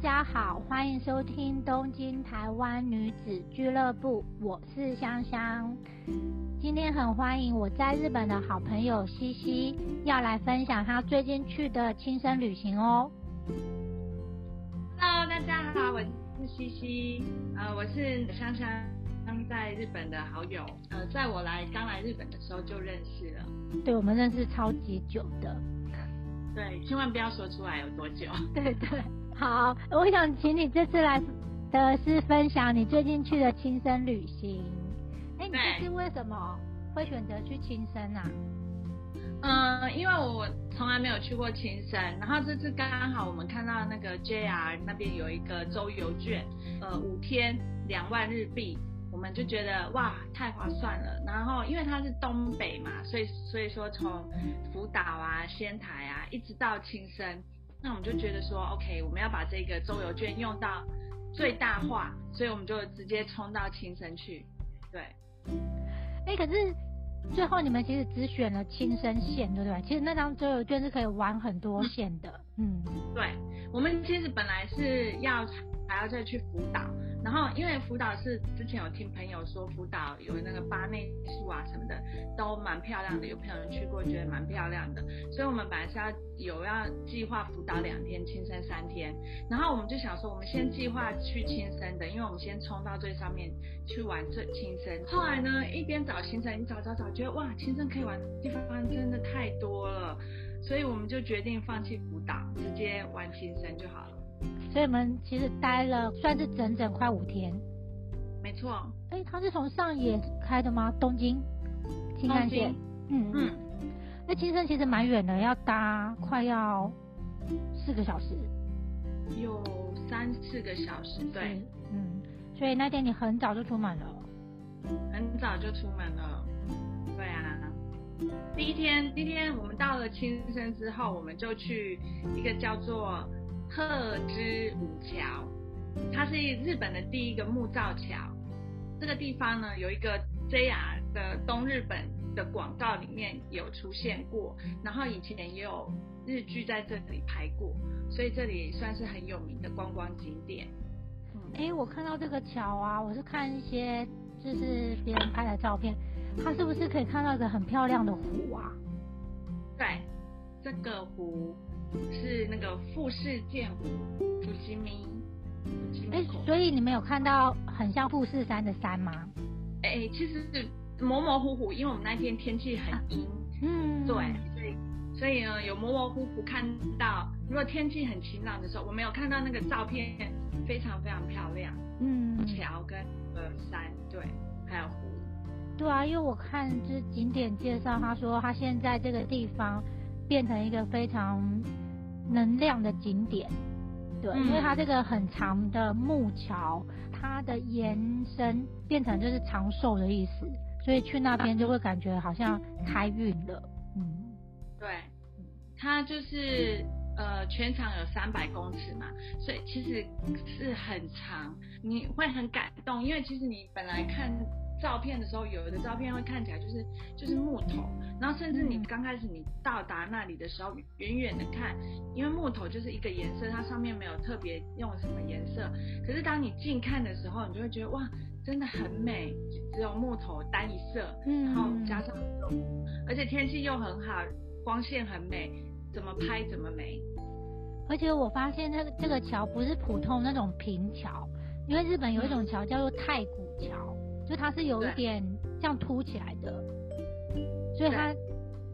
大家好，欢迎收听东京台湾女子俱乐部，我是香香。今天很欢迎我在日本的好朋友西西，要来分享她最近去的亲身旅行哦。Hello，大家好，我是西西，呃，我是香香在日本的好友，呃，在我来刚来日本的时候就认识了。对，我们认识超级久的。对，千万不要说出来有多久。对 对。好，我想请你这次来的是分享你最近去的亲身旅行。哎，你这次为什么会选择去亲身啊？嗯，因为我从来没有去过亲身，然后这次刚刚好我们看到那个 JR 那边有一个周游券，呃，五天两万日币，我们就觉得哇，太划算了。然后因为它是东北嘛，所以所以说从福岛啊、仙台啊，一直到亲生。那我们就觉得说，OK，我们要把这个周游券用到最大化，所以我们就直接冲到青森去。对，哎，可是最后你们其实只选了青森县，对不对？其实那张周游券是可以玩很多线的。嗯，对，我们其实本来是要还要再去福岛。然后，因为福岛是之前有听朋友说福岛有那个八内树啊什么的，都蛮漂亮的。有朋友去过，觉得蛮漂亮的。所以我们本来是要有要计划福岛两天，青森三天。然后我们就想说，我们先计划去青森的，因为我们先冲到最上面去玩最青森。后来呢，一边找行程，你找找找，觉得哇，青森可以玩的地方真的太多了，所以我们就决定放弃福岛，直接玩青森就好了。所以我们其实待了算是整整快五天，没错。哎，他是从上野开的吗？东京新干线。嗯嗯。那青森其实蛮远的，要搭快要四个小时。有三四个小时，对。嗯。所以那天你很早就出门了。很早就出门了。第一天，第一天我们到了青森之后，我们就去一个叫做。鹤之五桥，它是日本的第一个木造桥。这个地方呢，有一个 JR 的东日本的广告里面有出现过，然后以前也有日剧在这里拍过，所以这里算是很有名的观光景点。哎，我看到这个桥啊，我是看一些就是别人拍的照片，它是不是可以看到一个很漂亮的湖啊？对，这个湖。是那个富士见湖，伏羲咪。哎，所以你们有看到很像富士山的山吗？哎，其实是模模糊糊，因为我们那天天气很阴。嗯，对，所以所以呢，有模模糊糊看到。如果天气很晴朗的时候，我没有看到那个照片，非常非常漂亮。嗯，桥跟呃山，对，还有湖。对啊，因为我看就是景点介绍，他说他现在这个地方。变成一个非常能量的景点，对，因为它这个很长的木桥，它的延伸变成就是长寿的意思，所以去那边就会感觉好像开运了，嗯，对，它就是呃全长有三百公尺嘛，所以其实是很长，你会很感动，因为其实你本来看。照片的时候，有的照片会看起来就是就是木头，然后甚至你刚开始你到达那里的时候，远远的看，因为木头就是一个颜色，它上面没有特别用什么颜色。可是当你近看的时候，你就会觉得哇，真的很美，只有木头单一色，然后加上而且天气又很好，光线很美，怎么拍怎么美。而且我发现这个这个桥不是普通那种平桥，因为日本有一种桥叫做太古桥。就它是有一点这样凸起来的，所以它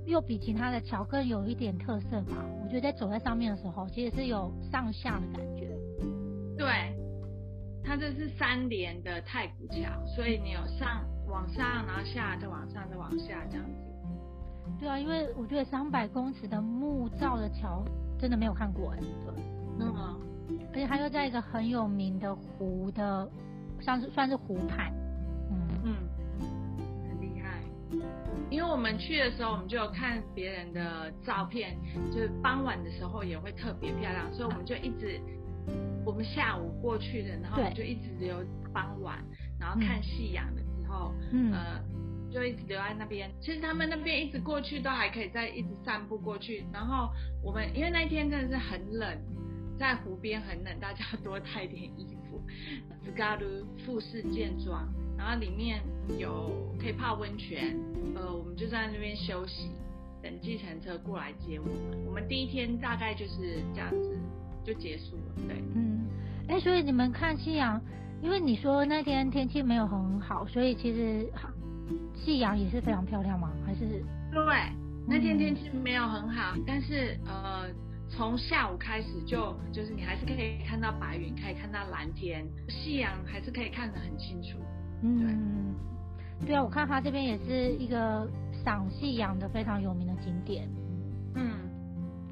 又比其他的桥更有一点特色吧。我觉得在走在上面的时候，其实是有上下的感觉。对，它这是三连的太古桥，所以你有上往上，然后下再往上再往下这样子。对啊，因为我觉得三百公尺的木造的桥真的没有看过哎。对。嗯。而且它又在一个很有名的湖的，像是算是湖畔。嗯，很厉害。因为我们去的时候，我们就有看别人的照片，就是傍晚的时候也会特别漂亮，所以我们就一直，我们下午过去的，然后就一直留傍晚，然后看夕阳的时候，呃，就一直留在那边。其实他们那边一直过去都还可以再一直散步过去。然后我们因为那一天真的是很冷，在湖边很冷，大家多 带点衣服。g a u 富士健庄，然后里面有可以泡温泉，呃，我们就在那边休息，等计程车过来接我们。我们第一天大概就是这样子就结束了，对，嗯，哎，所以你们看夕阳，因为你说那天天气没有很好，所以其实夕阳也是非常漂亮吗？还是？对，那天天气没有很好，但是呃。从下午开始就就是你还是可以看到白云，可以看到蓝天，夕阳还是可以看得很清楚。嗯，对啊，我看它这边也是一个赏夕阳的非常有名的景点。嗯，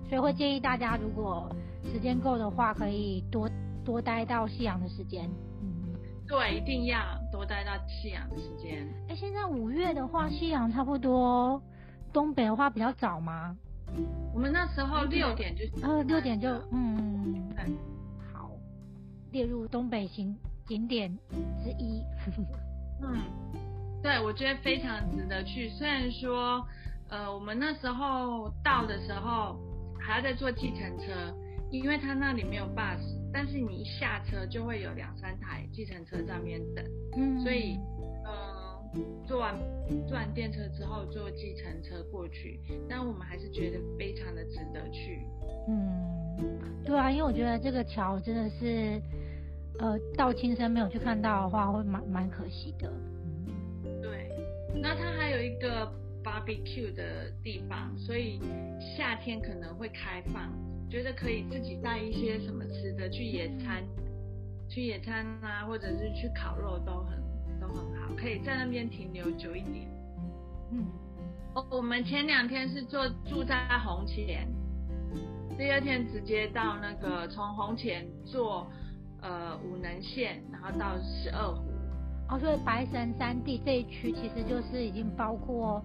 所以会建议大家如果时间够的话，可以多多待到夕阳的时间。嗯，对，一定要多待到夕阳的时间。哎，现在五月的话，夕阳差不多，东北的话比较早吗？我们那时候六点就呃六点就嗯好列入东北行景点之一。嗯，对，我觉得非常值得去。虽然说呃我们那时候到的时候还要再坐计程车，因为他那里没有 bus，但是你一下车就会有两三台计程车在那边等，嗯，所以呃。坐完坐完电车之后坐计程车过去，但我们还是觉得非常的值得去。嗯，对啊，因为我觉得这个桥真的是，呃，到亲身没有去看到的话，会蛮蛮可惜的。对，那它还有一个 barbecue 的地方，所以夏天可能会开放，觉得可以自己带一些什么吃的去野餐，去野餐啊，或者是去烤肉都很。都很好，可以在那边停留久一点。嗯，哦，我们前两天是坐住在红前，第二天直接到那个从红前坐呃武能线，然后到十二湖。哦，所以白神山地这一区其实就是已经包括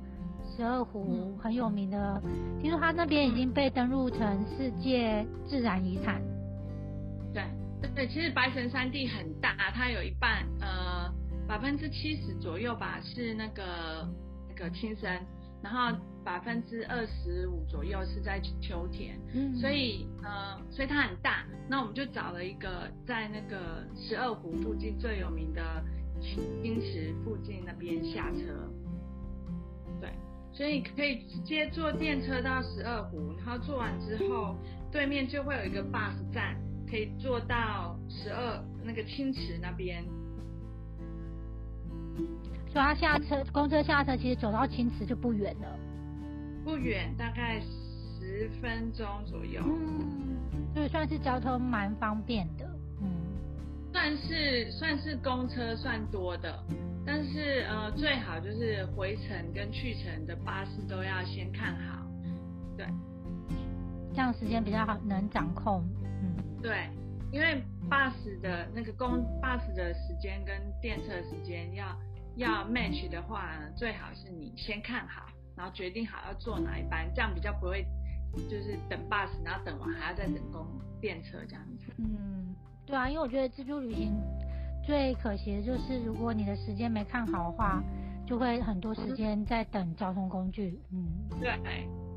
十二湖很有名的，听说它那边已经被登录成世界自然遗产。对对对，其实白神山地很大，它有一半呃。百分之七十左右吧是那个那个青森，然后百分之二十五左右是在秋天，嗯，所以呃，所以它很大。那我们就找了一个在那个十二湖附近最有名的青池附近那边下车，对，所以可以直接坐电车到十二湖，然后坐完之后对面就会有一个 bus 站，可以坐到十二那个青池那边。所以他下车，公车下车，其实走到青池就不远了。不远，大概十分钟左右。嗯，所以算是交通蛮方便的。嗯，算是算是公车算多的，但是呃，最好就是回程跟去程的巴士都要先看好。对，这样时间比较好，能掌控。嗯，对，因为巴士的那个公巴士的时间跟电车时间要。要 match 的话，最好是你先看好，然后决定好要坐哪一班，这样比较不会就是等 bus，然后等完还要再等公电车这样子。嗯，对啊，因为我觉得自助旅行最可惜的就是如果你的时间没看好的话，就会很多时间在等交通工具。嗯，对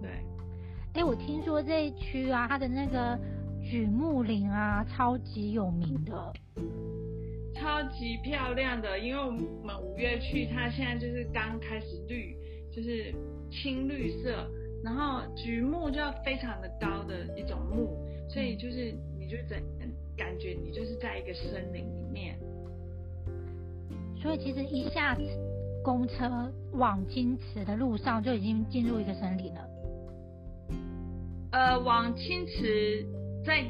对。哎，我听说这一区啊，它的那个榉木林啊，超级有名的。超级漂亮的，因为我们五月去，它现在就是刚开始绿，就是青绿色，然后榉木就要非常的高的一种木，所以就是你就整感觉你就是在一个森林里面。所以其实一下子公车往金池的路上就已经进入一个森林了。呃，往青池再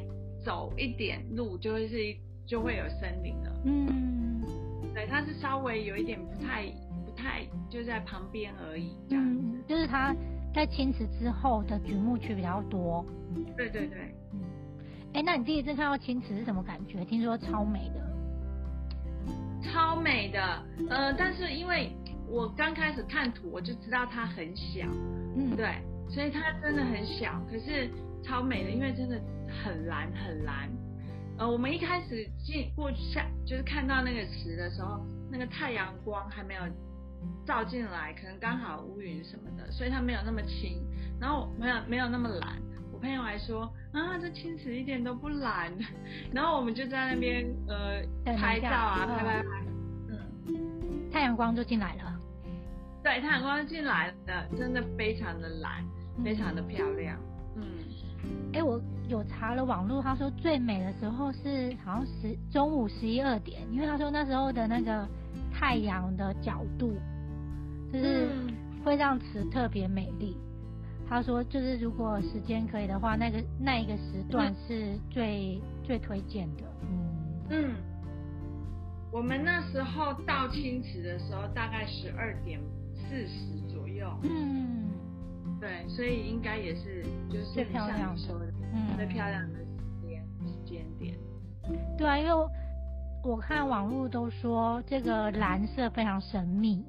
走一点路就会是就会有森林了。嗯，对，它是稍微有一点不太不太就在旁边而已，这样子。就是他在青池之后的举目区比较多。对对对。嗯。哎，那你第一次看到青池是什么感觉？听说超美的。超美的，呃，但是因为我刚开始看图，我就知道它很小。嗯。对，所以它真的很小，可是超美的，因为真的很蓝很蓝。呃，我们一开始进过下，就是看到那个池的时候，那个太阳光还没有照进来，可能刚好乌云什么的，所以它没有那么清，然后没有没有那么蓝。我朋友还说啊，这青池一点都不蓝，然后我们就在那边呃拍照啊，拍拍拍，嗯，太阳光就进来了，对，太阳光进来了，真的非常的蓝，非常的漂亮，嗯，哎，我有查了网络，他说最美的时候是好像十中午十一二点，因为他说那时候的那个太阳的角度，就是会让池特别美丽。他说，就是如果时间可以的话，那个那一个时段是最最推荐的。嗯嗯，我们那时候到青池的时候，大概十二点四十左右。嗯，对，所以应该也是就是最漂亮的，嗯，最漂亮的时间时间点。对啊，因为我看网络都说这个蓝色非常神秘。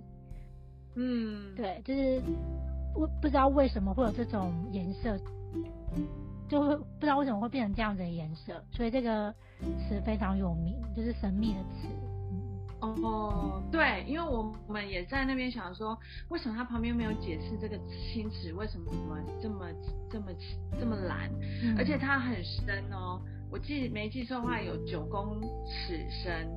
嗯，对，就是。不不知道为什么会有这种颜色，就会不知道为什么会变成这样子的颜色，所以这个词非常有名，就是神秘的词。哦，对，因为我们也在那边想说，为什么它旁边没有解释这个青池为什么这么这么这么蓝，而且它很深哦，我记没记错的话有九公尺深，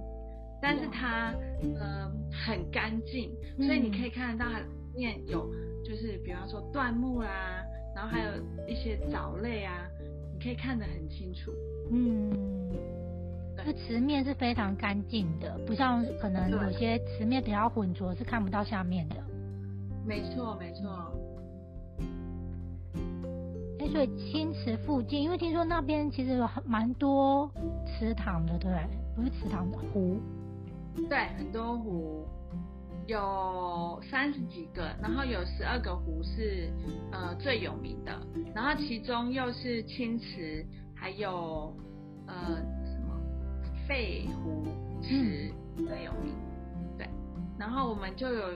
但是它嗯很干净，所以你可以看得到它面有。就是比方说椴木啦，然后还有一些藻类啊，你可以看得很清楚。嗯，这池面是非常干净的，不像可能有些池面比较浑浊，是看不到下面的。没错，没错。哎，所以青池附近，因为听说那边其实有蛮多池塘的，对不对？不是池塘的湖。对，很多湖。有三十几个，然后有十二个湖是呃最有名的，然后其中又是青池，还有呃什么废湖池最有名，对，然后我们就有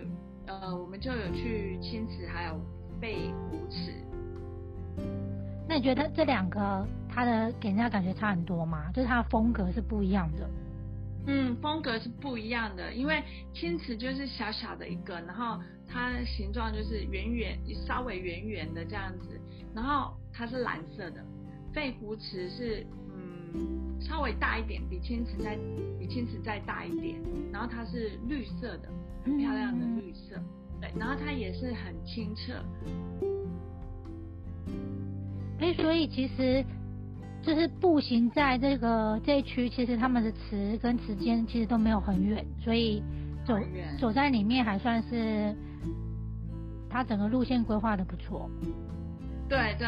呃我们就有去青池还有废湖池。那你觉得这两个它的给人家感觉差很多吗？就是它的风格是不一样的。嗯，风格是不一样的，因为青瓷就是小小的一个，然后它形状就是圆圆，稍微圆圆的这样子，然后它是蓝色的。肺湖池是嗯稍微大一点，比青瓷再比青瓷再大一点，然后它是绿色的，很漂亮的绿色，对，然后它也是很清澈。哎，所以其实。就是步行在这个这一区，其实他们的池跟池间其实都没有很远，所以走走在里面还算是，它整个路线规划的不错。对对，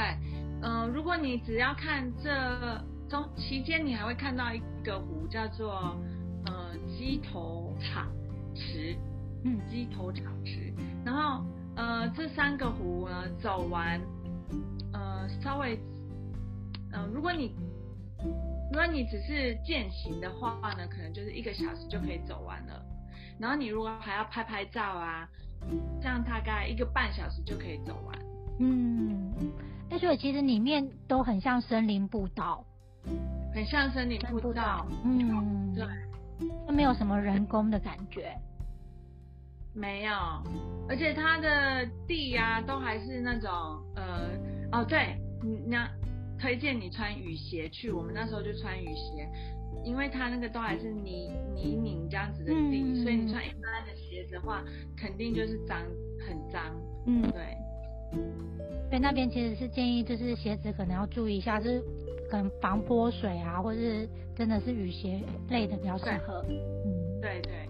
嗯，如果你只要看这中期间，你还会看到一个湖叫做呃鸡头场池，嗯，鸡头场池，然后呃这三个湖呢走完，呃稍微。嗯，如果你如果你只是践行的话呢，可能就是一个小时就可以走完了。然后你如果还要拍拍照啊，这样大概一个半小时就可以走完。嗯，那所以其实里面都很像森林步道，很像森林步道。嗯，对，都没有什么人工的感觉。没有，而且它的地呀都还是那种呃哦对，你那。推荐你穿雨鞋去，我们那时候就穿雨鞋，因为它那个都还是泥泥泞这样子的地，所以你穿一般的鞋子的话，肯定就是脏很脏。嗯，对。对那边其实是建议，就是鞋子可能要注意一下，是可能防泼水啊，或者是真的是雨鞋类的比较适合。嗯，对对。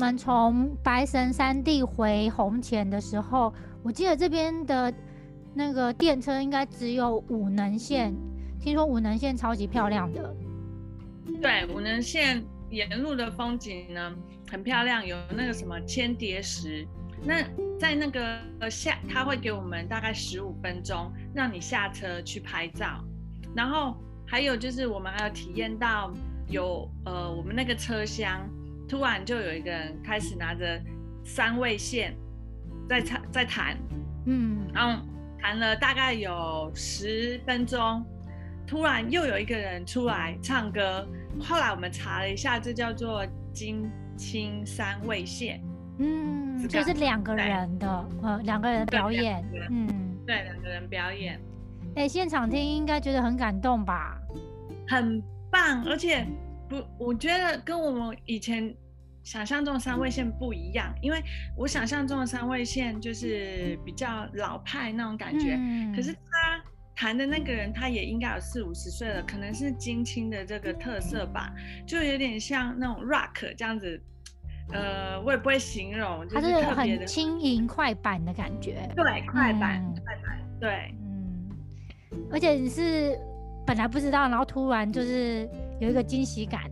我们从白神山地回红前的时候，我记得这边的那个电车应该只有五能线。听说五能线超级漂亮的。对，五能线沿路的风景呢很漂亮，有那个什么千叠石。那在那个下，他会给我们大概十五分钟，让你下车去拍照。然后还有就是我们还有体验到有呃我们那个车厢。突然就有一个人开始拿着三味线在弹，在弹，嗯，然后弹了大概有十分钟，突然又有一个人出来唱歌，后来我们查了一下，这叫做金青三味线。嗯，就是两个人的，呃，两个人表演。嗯，对，两个人表演。哎，现场听应该觉得很感动吧？很棒，而且不，我觉得跟我们以前想象中的三味线不一样，因为我想象中的三味线就是比较老派那种感觉。嗯。可是他弹的那个人，他也应该有四五十岁了，可能是金青的这个特色吧，就有点像那种 rock 这样子。呃，我也不会形容，就是很轻盈快板的感觉。对，快板，快板，对，嗯。而且你是本来不知道，然后突然就是有一个惊喜感。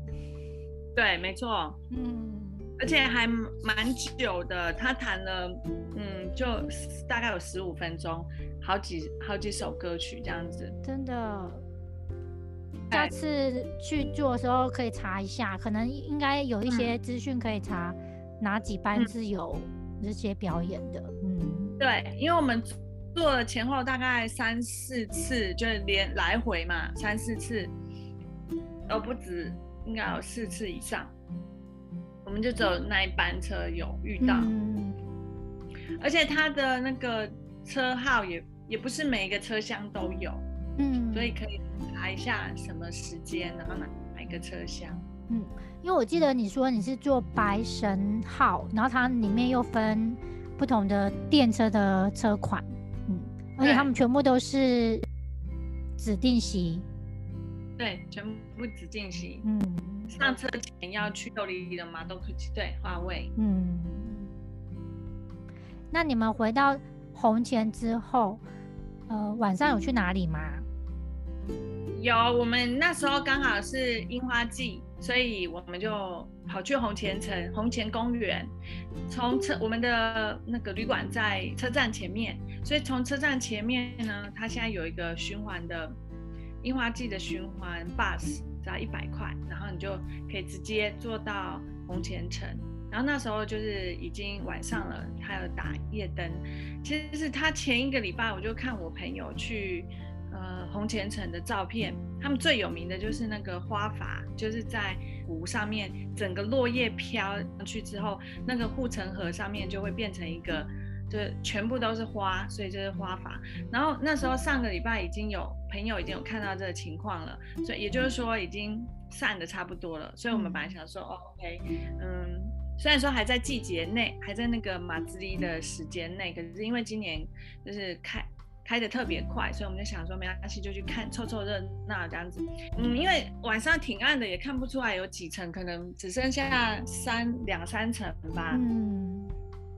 对，没错，嗯。而且还蛮久的，他弹了，嗯，就大概有十五分钟，好几好几首歌曲这样子。真的。下次去做的时候可以查一下，可能应该有一些资讯可以查，哪几班是有这些表演的。嗯，对，因为我们做了前后大概三四次，就是连来回嘛，三四次，哦不止，应该有四次以上。我们就只有那一班车有遇到，而且它的那个车号也也不是每一个车厢都有。嗯，所以可以查一下什么时间，然后哪哪一个车厢。嗯，因为我记得你说你是坐白神号，然后它里面又分不同的电车的车款，嗯，而且他们全部都是指定席。对，全部只进行。嗯，上车前要去有里的嘛，都可以对划位。嗯，那你们回到红前之后，呃，晚上有去哪里吗？有，我们那时候刚好是樱花季，所以我们就跑去红前城、红前公园。从车我们的那个旅馆在车站前面，所以从车站前面呢，它现在有一个循环的樱花季的循环 bus，只要一百块，然后你就可以直接坐到红前城。然后那时候就是已经晚上了，还有打夜灯。其实是他前一个礼拜，我就看我朋友去。呃，红前城的照片，他们最有名的就是那个花筏，就是在湖上面，整个落叶飘上去之后，那个护城河上面就会变成一个，就是全部都是花，所以就是花筏。然后那时候上个礼拜已经有朋友已经有看到这个情况了，所以也就是说已经散的差不多了。所以我们本来想说，OK，嗯，虽然说还在季节内，还在那个马兹利的时间内，可是因为今年就是开。开的特别快，所以我们就想说没关系，就去看凑凑热闹这样子。嗯，因为晚上挺暗的，也看不出来有几层，可能只剩下三两三层吧。嗯，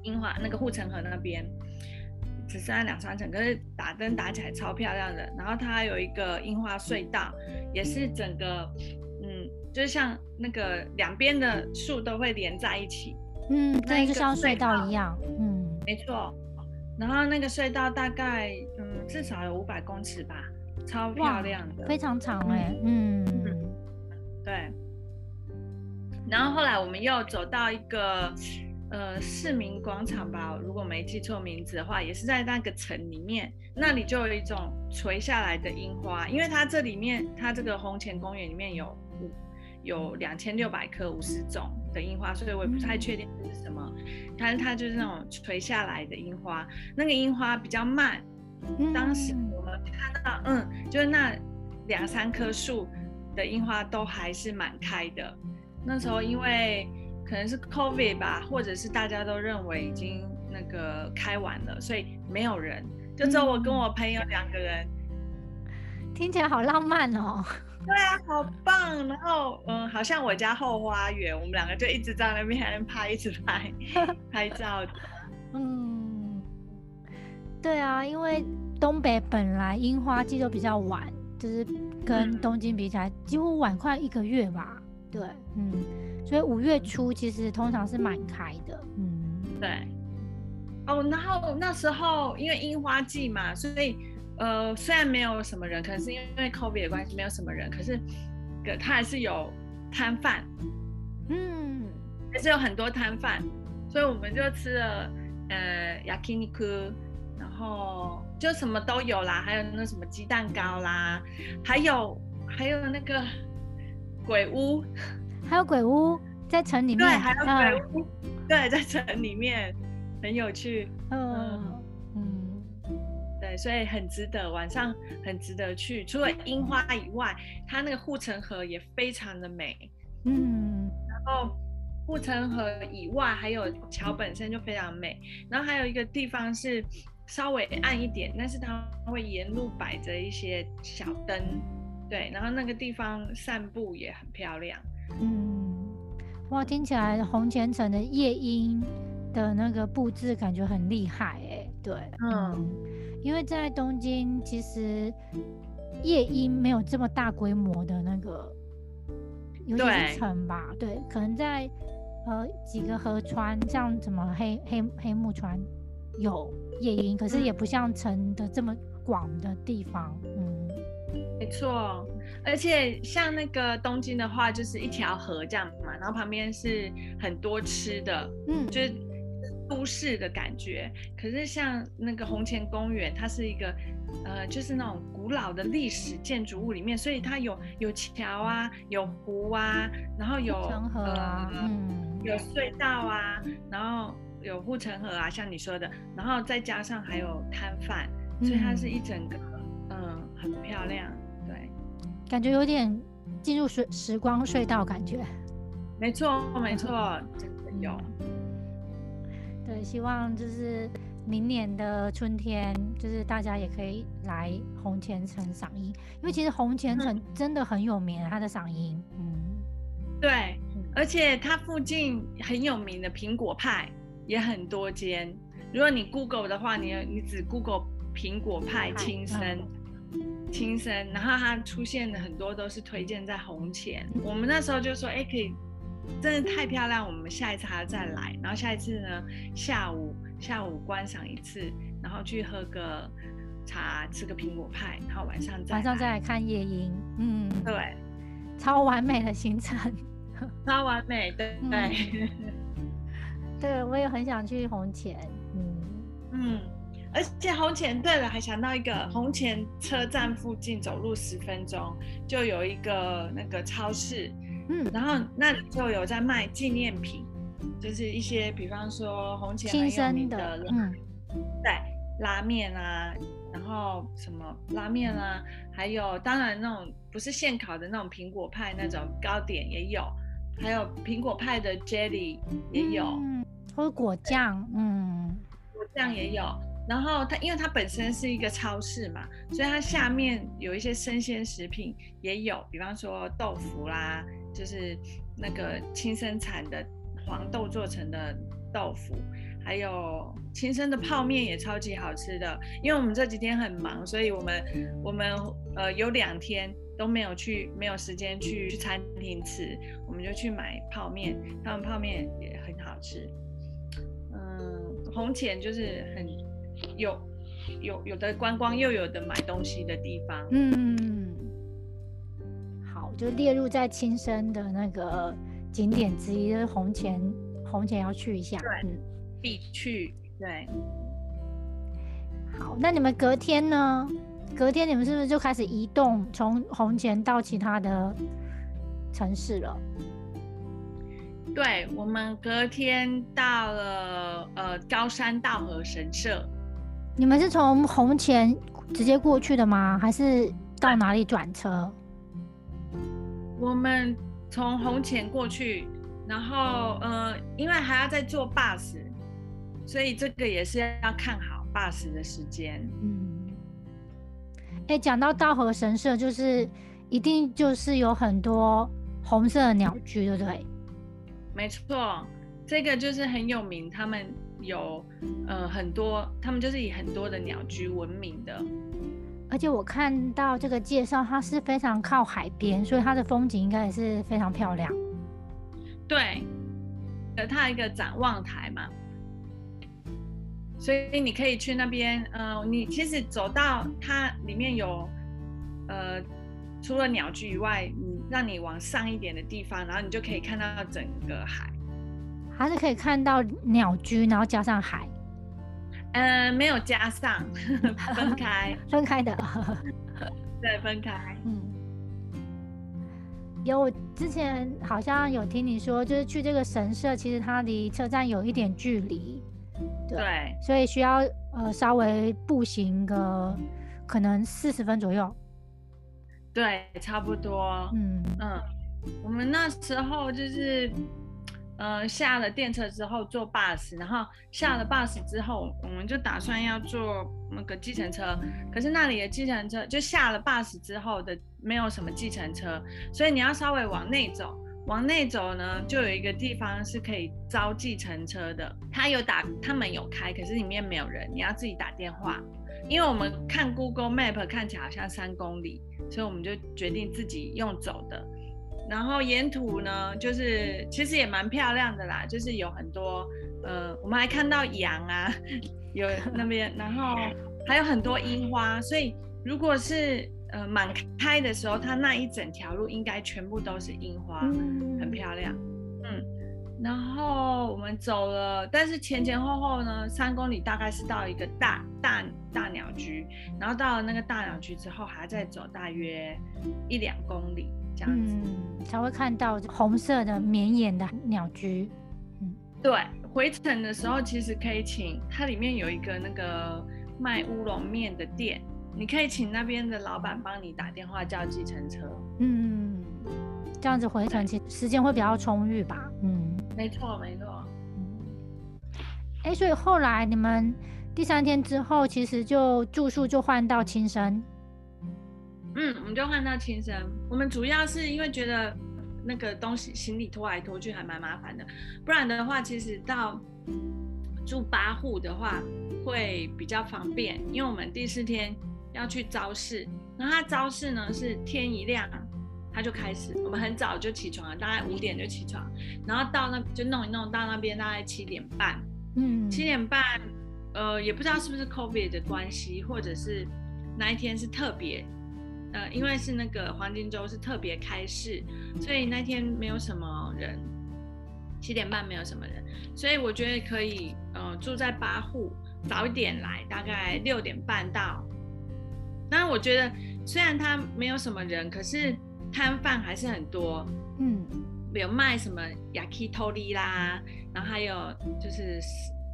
樱花那个护城河那边只剩下两三层，可是打灯打起来超漂亮的。然后它有一个樱花隧道，也是整个嗯，就是像那个两边的树都会连在一起。嗯，对，就像隧道一样。嗯，没错。然后那个隧道大概嗯至少有五百公尺吧，超漂亮的，非常长哎，嗯，对。然后后来我们又走到一个呃市民广场吧，如果没记错名字的话，也是在那个城里面，那里就有一种垂下来的樱花，因为它这里面它这个红前公园里面有五有两千六百棵五十种的樱花，所以我也不太确定这是什么。但是它就是那种垂下来的樱花，那个樱花比较慢。当时我们看到，嗯，就是那两三棵树的樱花都还是蛮开的。那时候因为可能是 COVID 吧，或者是大家都认为已经那个开完了，所以没有人，就只有我跟我朋友两个人。听起来好浪漫哦。对啊，好棒！然后，嗯，好像我家后花园，我们两个就一直在那边还能拍，一直拍 拍照。嗯，对啊，因为东北本来樱花季都比较晚，就是跟东京比起来，几乎晚快一个月吧。对，嗯，所以五月初其实通常是蛮开的。嗯，对。哦，然后那时候因为樱花季嘛，所以。呃，虽然没有什么人，可能是因为 COVID 的关系，没有什么人，可是，个他还是有摊贩，嗯，还是有很多摊贩，所以我们就吃了呃 yakiniku，然后就什么都有啦，还有那什么鸡蛋糕啦，还有还有那个鬼屋，还有鬼屋在城里面，对，还有鬼屋，对，在城里面很有趣，嗯嗯，对，所以很值得，晚上很值得去。除了樱花以外，它那个护城河也非常的美，嗯，然后护城河以外还有桥本身就非常美，然后还有一个地方是。稍微暗一点，但是它会沿路摆着一些小灯，对，然后那个地方散步也很漂亮。嗯，哇，听起来红前城的夜莺的那个布置感觉很厉害哎，对，嗯，因为在东京其实夜莺没有这么大规模的那个，尤其是城吧，对，可能在呃几个河川，像什么黑黑黑木川。有夜莺，可是也不像城的这么广的地方。嗯，没错。而且像那个东京的话，就是一条河这样嘛，然后旁边是很多吃的，嗯，就是都市的感觉。可是像那个红前公园，它是一个呃，就是那种古老的历史建筑物里面，所以它有有桥啊，有湖啊，然后有河啊，嗯，有隧道啊，然后。有护城河啊，像你说的，然后再加上还有摊贩，所以它是一整个，嗯，很漂亮，对，感觉有点进入时时光隧道感觉。没错，没错，真的有。对，希望就是明年的春天，就是大家也可以来红前城赏樱，因为其实红前城真的很有名，它的赏樱，嗯，对，而且它附近很有名的苹果派。也很多间，如果你 Google 的话，你你只 Google 苹果派轻生亲生，然后它出现的很多都是推荐在红前。我们那时候就说，哎，可以，真的太漂亮，我们下一次还要再来。然后下一次呢，下午下午观赏一次，然后去喝个茶，吃个苹果派，然后晚上再晚上再来看夜莺。嗯，对，超完美的行程，超完美，对对。对，我也很想去红前，嗯嗯，而且红前，对了，还想到一个红前车站附近走路十分钟就有一个那个超市，嗯，然后那里就有在卖纪念品，就是一些比方说红前很有名的，嗯，对，拉面啊，然后什么拉面啊，还有当然那种不是现烤的那种苹果派那种糕点也有。还有苹果派的 jelly 也有，或者果酱，嗯，果酱也有。然后它因为它本身是一个超市嘛，所以它下面有一些生鲜食品也有，比方说豆腐啦，就是那个亲生产的黄豆做成的豆腐，还有亲生的泡面也超级好吃的。因为我们这几天很忙，所以我们我们呃有两天。都没有去，没有时间去去餐厅吃，我们就去买泡面，他们泡面也很好吃。嗯，红前就是很有有有的观光，又有的买东西的地方。嗯，好，就列入在亲生的那个景点之一，就是红前，红前要去一下，对，必去。对，好，那你们隔天呢？隔天你们是不是就开始移动，从红前到其他的城市了？对，我们隔天到了呃高山道和神社。你们是从红前直接过去的吗？还是到哪里转车？我们从红前过去，然后呃，因为还要再坐 bus，所以这个也是要看好 bus 的时间。嗯。哎，讲到道和神社，就是一定就是有很多红色的鸟居，对不对？没错，这个就是很有名，他们有呃很多，他们就是以很多的鸟居闻名的。而且我看到这个介绍，它是非常靠海边，所以它的风景应该也是非常漂亮。对，呃，它一个展望台嘛。所以你可以去那边，呃，你其实走到它里面有，呃，除了鸟居以外，你让你往上一点的地方，然后你就可以看到整个海，还是可以看到鸟居，然后加上海。嗯，没有加上，分开，分开的，对，分开。嗯，有我之前好像有听你说，就是去这个神社，其实它离车站有一点距离，对，所以需要呃稍微步行个可能四十分左右。对，差不多。嗯嗯，我们那时候就是。呃，下了电车之后坐 bus，然后下了 bus 之后，我们就打算要坐那个计程车。可是那里的计程车就下了 bus 之后的没有什么计程车，所以你要稍微往内走。往内走呢，就有一个地方是可以招计程车的。他有打，他们有开，可是里面没有人，你要自己打电话。因为我们看 Google Map 看起来好像三公里，所以我们就决定自己用走的。然后沿途呢，就是其实也蛮漂亮的啦，就是有很多，呃，我们还看到羊啊，有 那边，然后还有很多樱花，所以如果是呃满开的时候，它那一整条路应该全部都是樱花，很漂亮，嗯。然后我们走了，但是前前后后呢，三公里大概是到一个大大大鸟居，然后到了那个大鸟居之后，还要再走大约一两公里。嗯，才会看到红色的绵延的鸟居。嗯，对，回程的时候其实可以请它里面有一个那个卖乌龙面的店，你可以请那边的老板帮你打电话叫计程车。嗯，这样子回程其实时间会比较充裕吧。嗯，没错没错。嗯，哎，所以后来你们第三天之后，其实就住宿就换到青山。嗯，我们就换到轻生。我们主要是因为觉得那个东西行李拖来拖去还蛮麻烦的，不然的话，其实到住八户的话会比较方便。因为我们第四天要去招市，那它招市呢是天一亮它就开始，我们很早就起床了，大概五点就起床，然后到那就弄一弄到那边大概七点半。嗯，七点半，呃，也不知道是不是 COVID 的关系，或者是那一天是特别。呃，因为是那个黄金周是特别开市，所以那天没有什么人，七点半没有什么人，所以我觉得可以，呃，住在八户，早一点来，大概六点半到。当然，我觉得虽然他没有什么人，可是摊贩还是很多，嗯，有卖什么 yakitori 啦，然后还有就是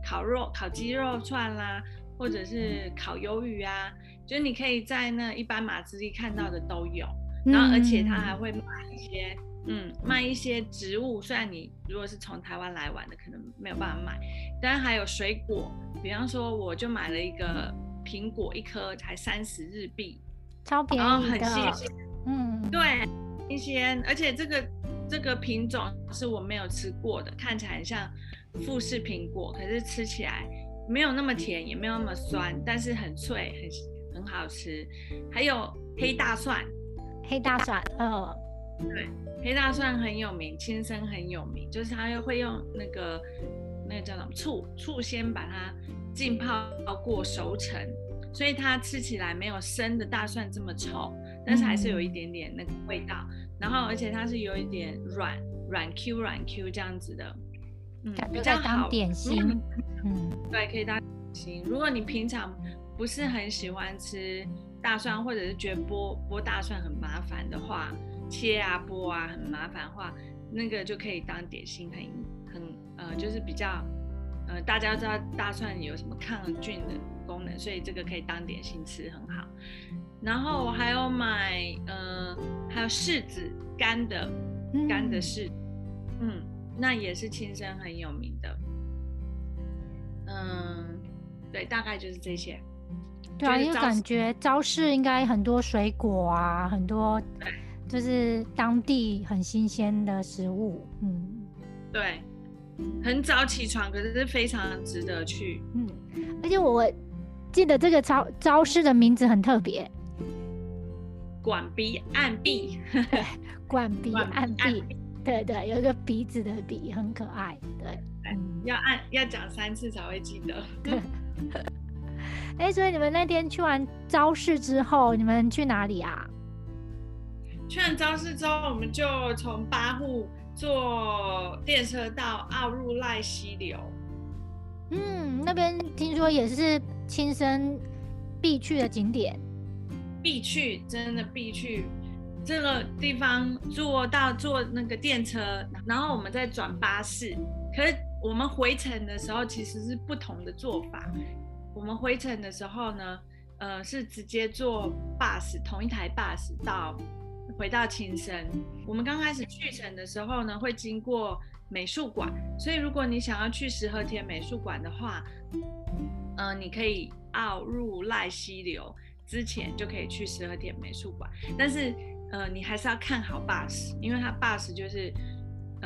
烤肉、烤鸡肉串啦，或者是烤鱿鱼啊。就是你可以在那一般马自力看到的都有，然后而且他还会卖一些，嗯，卖一些植物。虽然你如果是从台湾来玩的，可能没有办法买，但还有水果，比方说我就买了一个苹果，一颗才三十日币，超便宜的，嗯，对，新鲜，而且这个这个品种是我没有吃过的，看起来很像富士苹果，可是吃起来没有那么甜，也没有那么酸，但是很脆，很。很好吃，还有黑大蒜，黑大蒜，嗯，对，黑大蒜很有名，亲生很有名，就是它又会用那个那个叫什么醋，醋先把它浸泡过熟成，所以它吃起来没有生的大蒜这么臭，但是还是有一点点那个味道，然后而且它是有一点软软 Q 软 Q 这样子的，嗯，比较好点心，嗯，对，可以当点心，如果你平常。不是很喜欢吃大蒜，或者是觉得剥剥大蒜很麻烦的话，切啊剥啊很麻烦的话，那个就可以当点心，很很呃，就是比较呃，大家知道大蒜有什么抗菌的功能，所以这个可以当点心吃，很好。然后我还有买呃，还有柿子干的干的柿，嗯，那也是亲生很有名的。嗯，对，大概就是这些。对啊，因为感觉招式应该很多水果啊，很多就是当地很新鲜的食物。嗯，对，很早起床，可是非常值得去。嗯，而且我记得这个超超市的名字很特别，管鼻暗鼻，管鼻暗鼻，对对，有一个鼻子的鼻，很可爱。对，要按要讲三次才会记得。哎，所以你们那天去完招市之后，你们去哪里啊？去完招市之后，我们就从八户坐电车到奥入赖溪流。嗯，那边听说也是亲身必去的景点，必去，真的必去。这个地方坐到坐那个电车，然后我们再转巴士。可是我们回程的时候其实是不同的做法。我们回程的时候呢，呃，是直接坐 bus 同一台 bus 到回到青森。我们刚开始去程的时候呢，会经过美术馆，所以如果你想要去石河田美术馆的话，嗯，你可以奥入赖溪流之前就可以去石河田美术馆，但是。呃，你还是要看好 bus，因为它 bus 就是，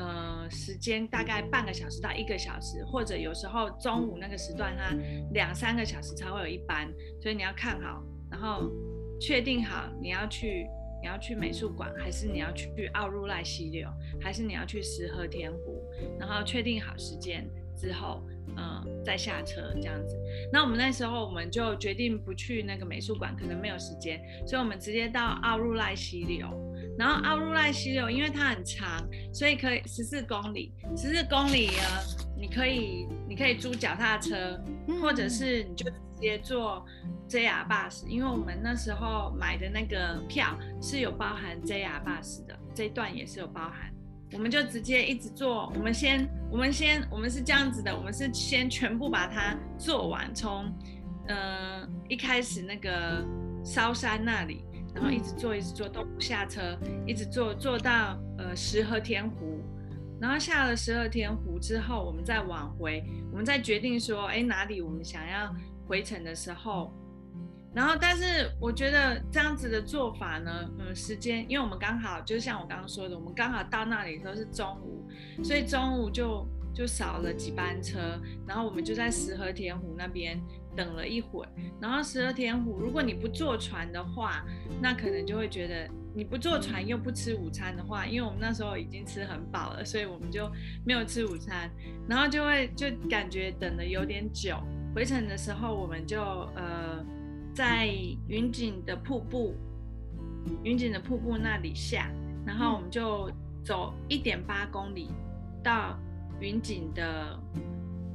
呃，时间大概半个小时到一个小时，或者有时候中午那个时段它两三个小时才会有一班，所以你要看好，然后确定好你要去，你要去美术馆，还是你要去奥入濑溪流，还是你要去石河田湖，然后确定好时间之后。嗯，再下车这样子。那我们那时候我们就决定不去那个美术馆，可能没有时间，所以我们直接到奥入濑溪流。然后奥入赖溪流因为它很长，所以可以十四公里。十四公里呢，你可以你可以租脚踏车，或者是你就直接坐 JR bus，因为我们那时候买的那个票是有包含 JR bus 的，这一段也是有包含。我们就直接一直坐，我们先，我们先，我们是这样子的，我们是先全部把它做完，从，呃，一开始那个烧山那里，然后一直坐，一直坐都不下车，一直坐坐到呃石河天湖，然后下了石河天湖之后，我们再往回，我们再决定说，哎，哪里我们想要回程的时候。然后，但是我觉得这样子的做法呢，嗯，时间，因为我们刚好就像我刚刚说的，我们刚好到那里的时候是中午，所以中午就就少了几班车，然后我们就在石河田湖那边等了一会儿。然后十二天湖，如果你不坐船的话，那可能就会觉得你不坐船又不吃午餐的话，因为我们那时候已经吃很饱了，所以我们就没有吃午餐，然后就会就感觉等的有点久。回程的时候，我们就呃。在云锦的瀑布，云锦的瀑布那里下，然后我们就走一点八公里到云锦的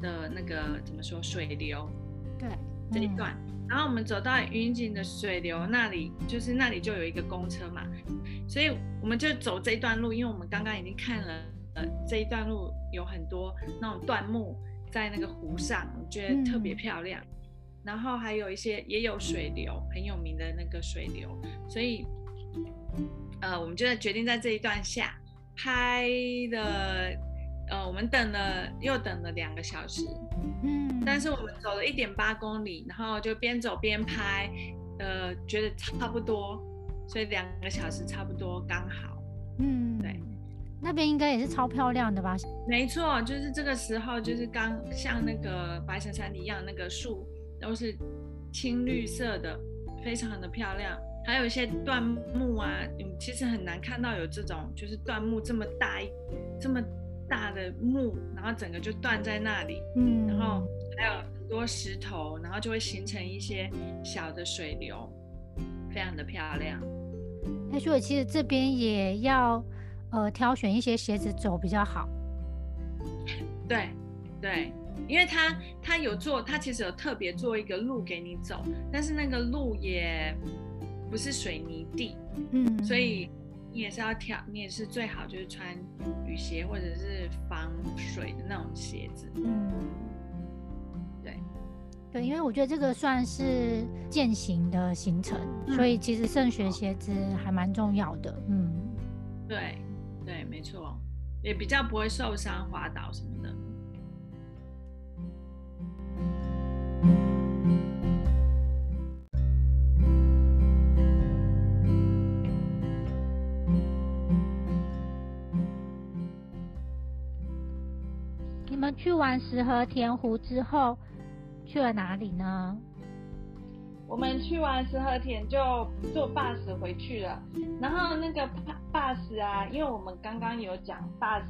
的那个怎么说水流，对。这一段，然后我们走到云景的水流那里，就是那里就有一个公车嘛，所以我们就走这一段路，因为我们刚刚已经看了，呃，这一段路有很多那种断木在那个湖上，我觉得特别漂亮。然后还有一些也有水流，很有名的那个水流，所以，呃，我们就在决定在这一段下拍的，呃，我们等了又等了两个小时，嗯，但是我们走了一点八公里，然后就边走边拍，呃，觉得差不多，所以两个小时差不多刚好，嗯，对，那边应该也是超漂亮的吧？没错，就是这个时候，就是刚像那个白神山一样，那个树。都是青绿色的，非常的漂亮。还有一些椴木啊，嗯，其实很难看到有这种，就是椴木这么大一这么大的木，然后整个就断在那里，嗯，然后还有很多石头，然后就会形成一些小的水流，非常的漂亮。哎，所以其实这边也要呃挑选一些鞋子走比较好。对，对。因为他他有做，他其实有特别做一个路给你走，但是那个路也不是水泥地，嗯，所以你也是要挑，你也是最好就是穿雨鞋或者是防水的那种鞋子，嗯，对，对，因为我觉得这个算是践行的行程，所以其实慎选鞋子还蛮重要的，嗯，对，对，没错，也比较不会受伤滑倒什么。你去完石河田湖之后，去了哪里呢？我们去完石河田就坐 bus 回去了。然后那个 bus 啊，因为我们刚刚有讲 bus，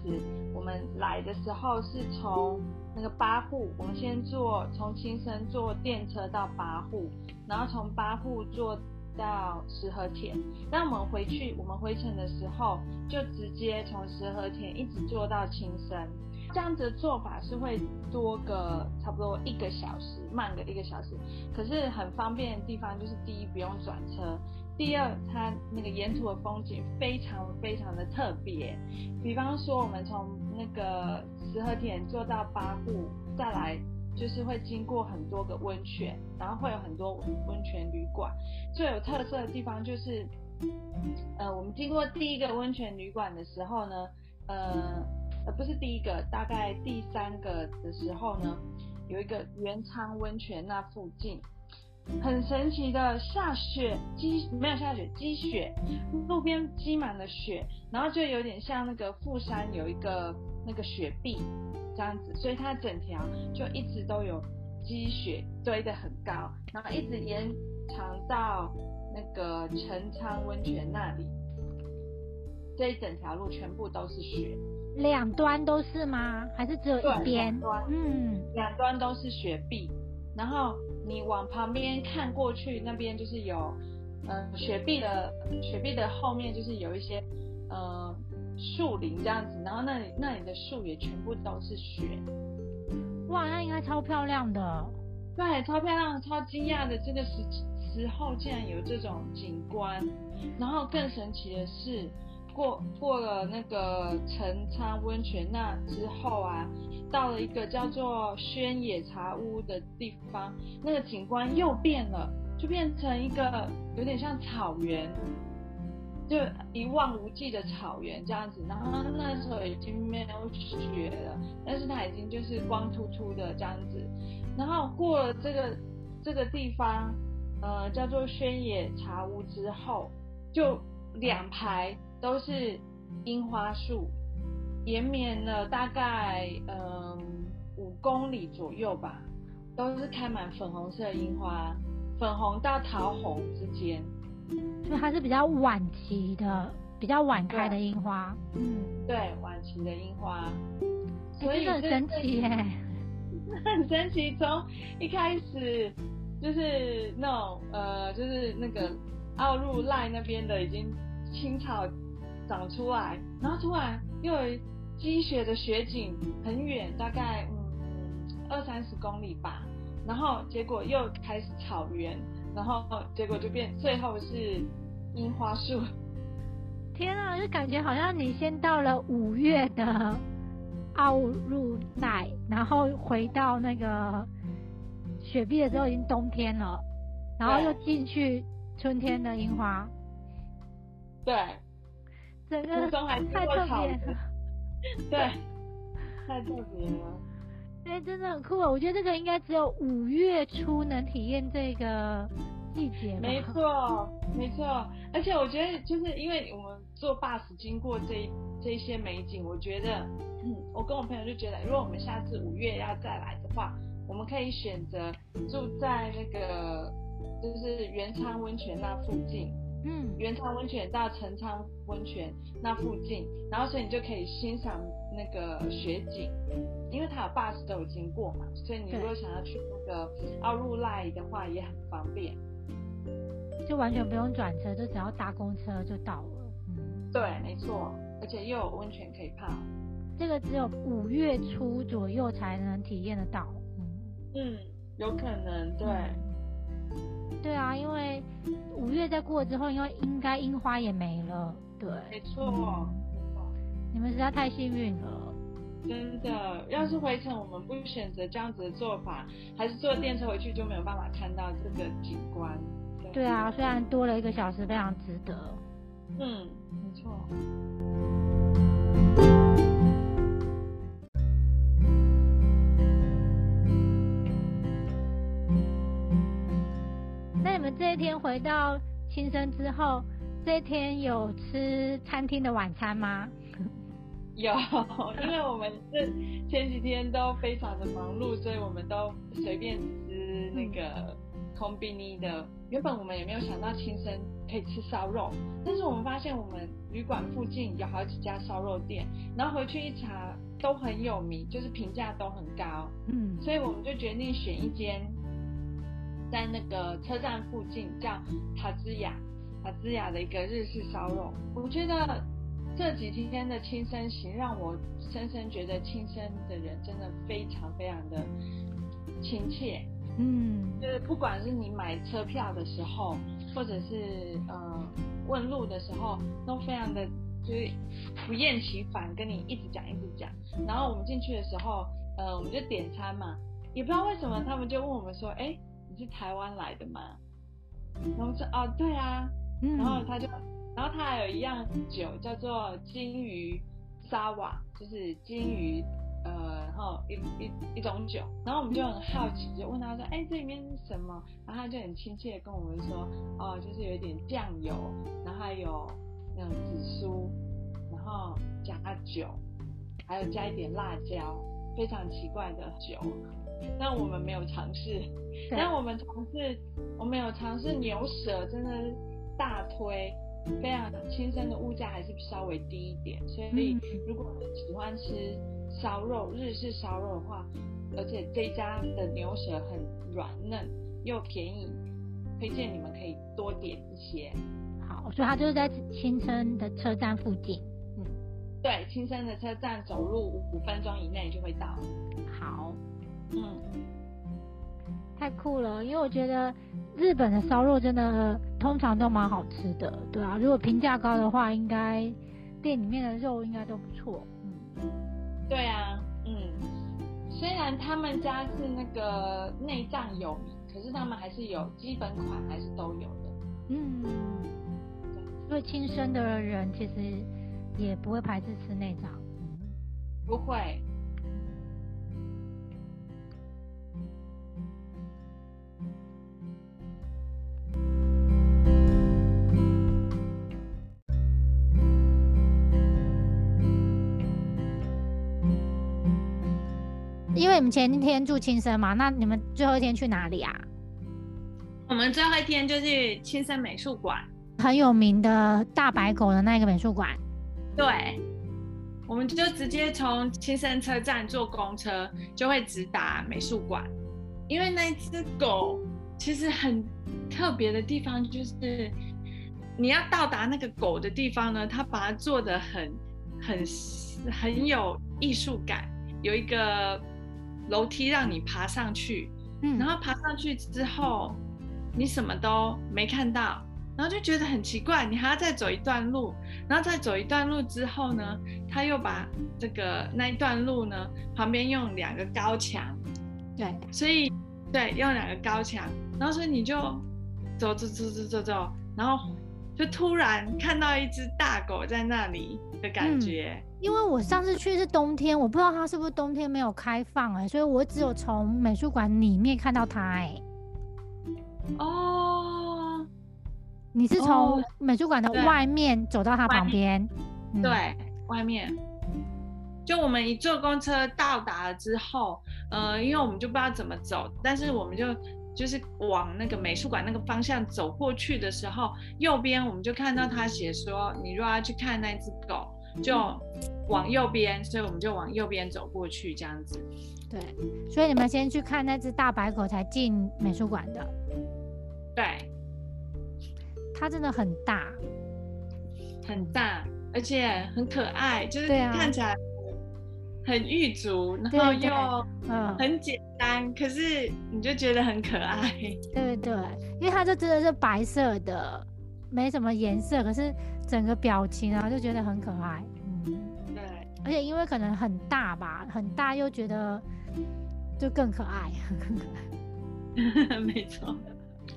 我们来的时候是从那个八户，我们先坐从青森坐电车到八户，然后从八户坐到石河田。那我们回去，我们回程的时候就直接从石河田一直坐到青森。这样子的做法是会多个差不多一个小时，慢个一个小时。可是很方便的地方就是第一不用转车，第二它那个沿途的风景非常非常的特别。比方说我们从那个石河田坐到八户，再来就是会经过很多个温泉，然后会有很多温泉旅馆。最有特色的地方就是，呃，我们经过第一个温泉旅馆的时候呢，呃。呃，不是第一个，大概第三个的时候呢，有一个元昌温泉那附近，很神奇的下雪积没有下雪积雪，路边积满了雪，然后就有点像那个富山有一个那个雪壁这样子，所以它整条就一直都有积雪堆得很高，然后一直延长到那个陈昌温泉那里，这一整条路全部都是雪。两端都是吗？还是只有一边？嗯，两端都是雪碧，然后你往旁边看过去，那边就是有，呃，雪碧的雪碧的后面就是有一些，呃，树林这样子，然后那里那里的树也全部都是雪。哇，那应该超漂亮的。对，超漂亮，超惊讶的，这个时时候竟然有这种景观，然后更神奇的是。过过了那个陈仓温泉那之后啊，到了一个叫做宣野茶屋的地方，那个景观又变了，就变成一个有点像草原，就一望无际的草原这样子。然后那时候已经没有雪了，但是它已经就是光秃秃的这样子。然后过了这个这个地方，呃，叫做宣野茶屋之后，就两排。都是樱花树，延绵了大概嗯五公里左右吧，都是开满粉红色樱花，粉红到桃红之间，所以它是比较晚期的，比较晚开的樱花。嗯，对，晚期的樱花，所以很神奇耶，很神奇。从一开始就是那种呃，就是那个奥入赖那边的已经青草。长出来，然后突然又有积雪的雪景，很远，大概嗯二三十公里吧。然后结果又开始草原，然后结果就变，最后是樱花树。天啊，就感觉好像你先到了五月的奥入奈，然后回到那个雪碧的时候已经冬天了，然后又进去春天的樱花。对。整个太特别了，对，太特别了。哎，真的很酷啊！我觉得这个应该只有五月初能体验这个季节。没错，没错。而且我觉得，就是因为我们坐 bus 经过这这些美景，我觉得，嗯，我跟我朋友就觉得，如果我们下次五月要再来的话，我们可以选择住在那个就是元昌温泉那附近。嗯，原昌温泉到陈昌温泉那附近，然后所以你就可以欣赏那个雪景，因为它有 bus 都有经过嘛，所以你如果想要去那个奥入赖的话也很方便，就完全不用转车，就只要搭公车就到了。嗯，对，没错，而且又有温泉可以泡。这个只有五月初左右才能体验得到。嗯，嗯，有可能，对。对啊，因为五月再过之后，因为应该樱花也没了，对，没错，你们实在太幸运了，真的。要是回程我们不选择这样子的做法，还是坐电车回去就没有办法看到这个景观。对啊，虽然多了一个小时，非常值得。嗯，没错。这一天回到亲生之后，这一天有吃餐厅的晚餐吗？有，因为我们这前几天都非常的忙碌，所以我们都随便吃那个 combini 的。原本我们也没有想到亲生可以吃烧肉，但是我们发现我们旅馆附近有好几家烧肉店，然后回去一查都很有名，就是评价都很高。嗯，所以我们就决定选一间。在那个车站附近叫塔兹雅，塔兹雅的一个日式烧肉，我觉得这几天的亲身行，让我深深觉得亲身的人真的非常非常的亲切。嗯，就是不管是你买车票的时候，或者是呃问路的时候，都非常的就是不厌其烦跟你一直讲一直讲。然后我们进去的时候，呃，我们就点餐嘛，也不知道为什么他们就问我们说，哎，你是台湾来的吗？然后说，哦，对啊。然后他就。然后他还有一样酒叫做金鱼沙瓦，就是金鱼，呃，然后一一一种酒。然后我们就很好奇，就问他说：“哎，这里面是什么？”然后他就很亲切的跟我们说：“哦，就是有一点酱油，然后还有那种紫苏，然后加酒，还有加一点辣椒，非常奇怪的酒。但我们没有尝试，但我们尝试，我们有尝试牛舌，真的大推。”非常亲生的物价还是稍微低一点，所以如果喜欢吃烧肉日式烧肉的话，而且这家的牛舌很软嫩又便宜，推荐你们可以多点一些。好，所以它就是在青生的车站附近。嗯，对，青生的车站走路五分钟以内就会到。好，嗯，太酷了，因为我觉得。日本的烧肉真的通常都蛮好吃的，对啊，如果评价高的话，应该店里面的肉应该都不错。嗯，对啊，嗯，虽然他们家是那个内脏有名，可是他们还是有基本款，还是都有的。嗯，所以亲生的人其实也不会排斥吃内脏。不会。因为你们前一天住青森嘛，那你们最后一天去哪里啊？我们最后一天就去青森美术馆，很有名的大白狗的那个美术馆。对，我们就直接从青森车站坐公车，就会直达美术馆。因为那只狗其实很特别的地方，就是你要到达那个狗的地方呢，它把它做的很很很有艺术感，有一个。楼梯让你爬上去，嗯，然后爬上去之后，你什么都没看到，然后就觉得很奇怪，你还要再走一段路，然后再走一段路之后呢，他又把这个那一段路呢旁边用两个高墙，对，所以对用两个高墙，然后所以你就走走走走走走，然后就突然看到一只大狗在那里的感觉。因为我上次去是冬天，我不知道它是不是冬天没有开放哎，所以我只有从美术馆里面看到它哎。哦，你是从美术馆的外面走到它旁边？对，外面。就我们一坐公车到达了之后，呃，因为我们就不知道怎么走，但是我们就就是往那个美术馆那个方向走过去的时候，右边我们就看到他写说，你若要去看那只狗。就往右边，所以我们就往右边走过去，这样子。对，所以你们先去看那只大白狗，才进美术馆的。对，它真的很大，很大，而且很可爱，就是看起来很玉足，然后又嗯很简单，可是你就觉得很可爱。对对，因为它这真的是白色的，没什么颜色，可是。整个表情啊，就觉得很可爱，嗯，对，而且因为可能很大吧，很大又觉得就更可爱，更可爱，没错。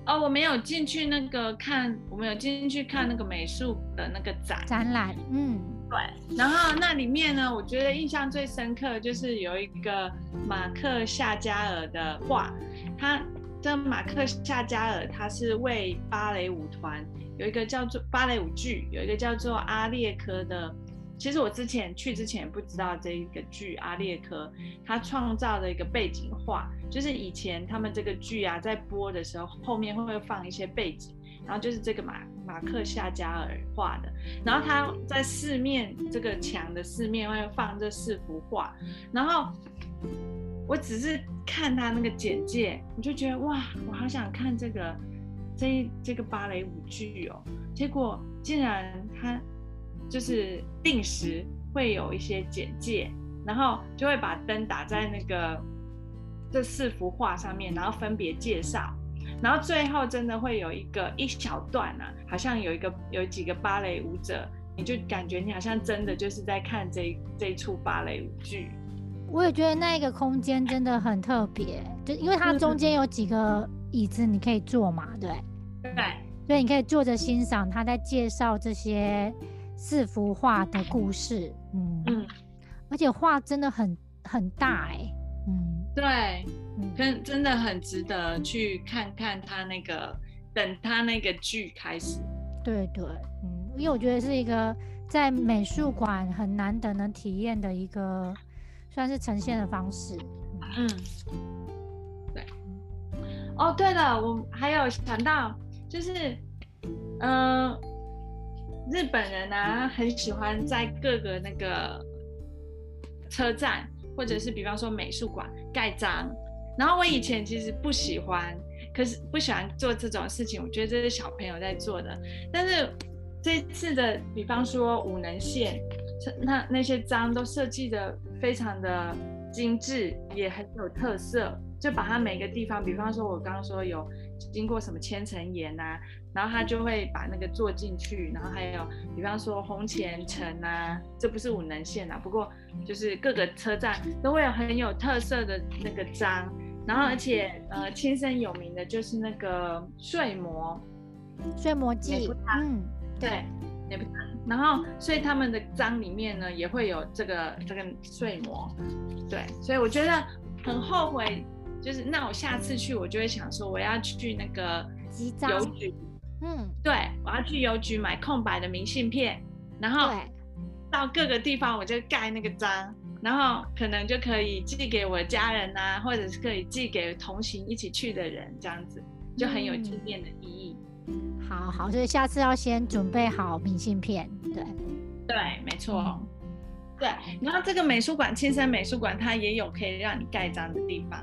哦，我没有进去那个看，我没有进去看那个美术的那个展展览，嗯，对。然后那里面呢，我觉得印象最深刻就是有一个马克夏加尔的画，他这马克夏加尔他是为芭蕾舞团。有一个叫做芭蕾舞剧，有一个叫做阿列科的。其实我之前去之前不知道这一个剧阿列科，他创造的一个背景画，就是以前他们这个剧啊在播的时候，后面会不会放一些背景，然后就是这个马马克夏加尔画的，然后他在四面这个墙的四面会放这四幅画，然后我只是看他那个简介，我就觉得哇，我好想看这个。这这个芭蕾舞剧哦，结果竟然他就是定时会有一些简介，然后就会把灯打在那个这四幅画上面，然后分别介绍，然后最后真的会有一个一小段啊，好像有一个有几个芭蕾舞者，你就感觉你好像真的就是在看这这一出芭蕾舞剧。我也觉得那个空间真的很特别，就因为它中间有几个椅子你可以坐嘛，对。对。所以你可以坐着欣赏他在介绍这些四幅画的故事，嗯嗯，而且画真的很很大哎，嗯，对，真真的很值得去看看他那个，等他那个剧开始。对对，嗯，因为我觉得是一个在美术馆很难得能体验的一个，算是呈现的方式。嗯，对。哦，对了，我还有想到。就是，嗯，日本人呢很喜欢在各个那个车站，或者是比方说美术馆盖章。然后我以前其实不喜欢，可是不喜欢做这种事情。我觉得这是小朋友在做的。但是这次的，比方说五能线，那那些章都设计的非常的精致，也很有特色。就把它每个地方，比方说我刚刚说有。经过什么千层岩啊，然后他就会把那个做进去，然后还有比方说红前城啊，这不是五能线啊，不过就是各个车站都会有很有特色的那个章，然后而且呃，亲身有名的就是那个睡魔，睡魔记，嗯，对，也不然后所以他们的章里面呢也会有这个这个睡魔，对，所以我觉得很后悔。就是那我下次去，我就会想说，我要去那个邮局，嗯，对，我要去邮局买空白的明信片，然后到各个地方我就盖那个章，然后可能就可以寄给我家人呐，或者是可以寄给同行一起去的人，这样子就很有纪念的意义。好好，所以下次要先准备好明信片，对，对，没错，对。然后这个美术馆，青山美术馆，它也有可以让你盖章的地方。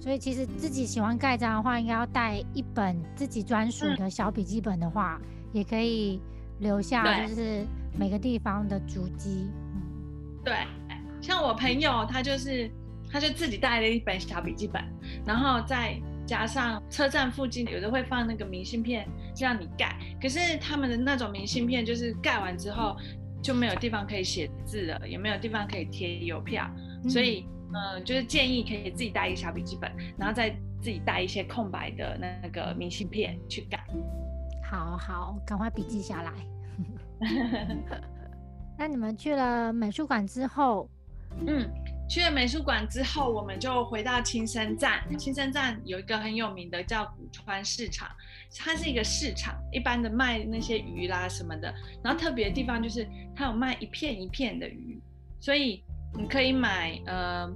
所以其实自己喜欢盖章的话，应该要带一本自己专属的小笔记本的话，也可以留下就是每个地方的足迹。嗯，对，像我朋友他就是他就自己带了一本小笔记本，然后再加上车站附近有的会放那个明信片让你盖，可是他们的那种明信片就是盖完之后就没有地方可以写字了，也没有地方可以贴邮票，所以。嗯，就是建议可以自己带一个小笔记本，然后再自己带一些空白的那个明信片去盖。好好，赶快笔记下来。那你们去了美术馆之后，嗯，去了美术馆之后，我们就回到青山站。青山站有一个很有名的叫古川市场，它是一个市场，一般的卖那些鱼啦什么的。然后特别的地方就是它有卖一片一片的鱼，所以。你可以买呃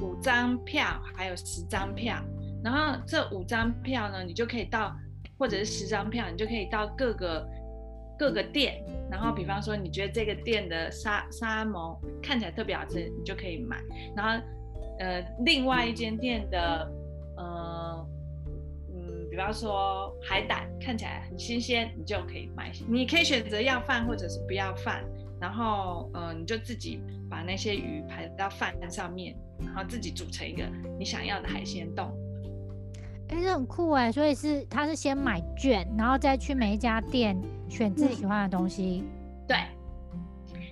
五张票，还有十张票，然后这五张票呢，你就可以到，或者是十张票，你就可以到各个各个店，然后比方说你觉得这个店的沙沙蒙看起来特别好吃，你就可以买，然后呃另外一间店的呃嗯比方说海胆看起来很新鲜，你就可以买，你可以选择要饭或者是不要饭。然后，嗯，你就自己把那些鱼排到饭上面，然后自己煮成一个你想要的海鲜冻。哎，这很酷哎！所以是他是先买券，然后再去每一家店选自己喜欢的东西。对，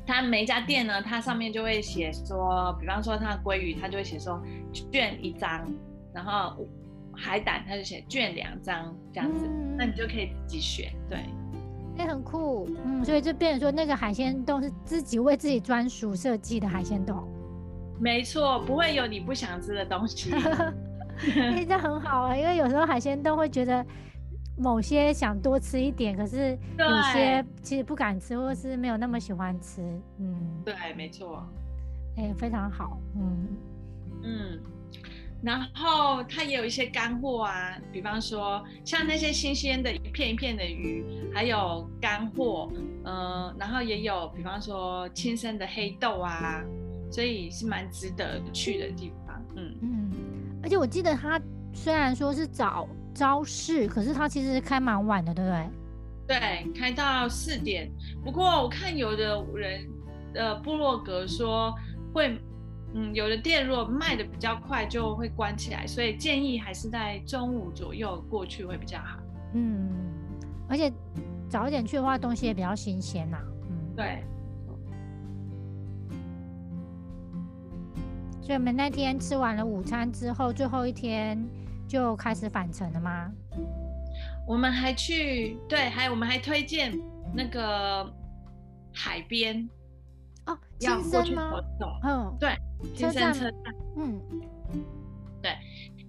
他每一家店呢，它上面就会写说，比方说它的鲑鱼，它就会写说券一张，然后海胆它就写券两张这样子，那你就可以自己选。对。也很酷，嗯，所以就变成说那个海鲜冻是自己为自己专属设计的海鲜冻，没错，不会有你不想吃的东西，哎，这很好啊，因为有时候海鲜都会觉得某些想多吃一点，可是有些其实不敢吃，或是没有那么喜欢吃，嗯，对，没错，哎，非常好，嗯嗯。然后它也有一些干货啊，比方说像那些新鲜的一片一片的鱼，还有干货，嗯，然后也有比方说亲生的黑豆啊，所以是蛮值得去的地方，嗯嗯。而且我记得他虽然说是早朝市，可是他其实开蛮晚的，对不对？对，开到四点。不过我看有的人的部落格说会，嗯，有的店如果卖的比较快就会关起来，所以建议还是在中午左右过去会比较好。嗯，而且早一点去的话，东西也比较新鲜呐。嗯，对。所以我们那天吃完了午餐之后，最后一天就开始返程了吗？我们还去对，还我们还推荐那个海边哦，亲生吗？嗯，对，亲生车站，嗯，对，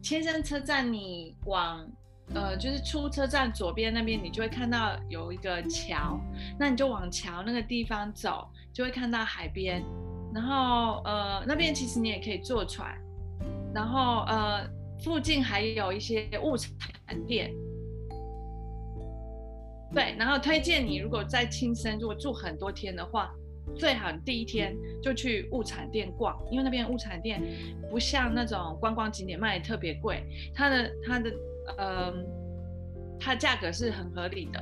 千山车站，你往呃，就是出车站左边那边，你就会看到有一个桥，那你就往桥那个地方走，就会看到海边。然后呃，那边其实你也可以坐船，然后呃，附近还有一些物产店。对，然后推荐你，如果在青森如果住很多天的话，最好第一天就去物产店逛，因为那边物产店不像那种观光景点卖的特别贵，它的它的呃，它价格是很合理的。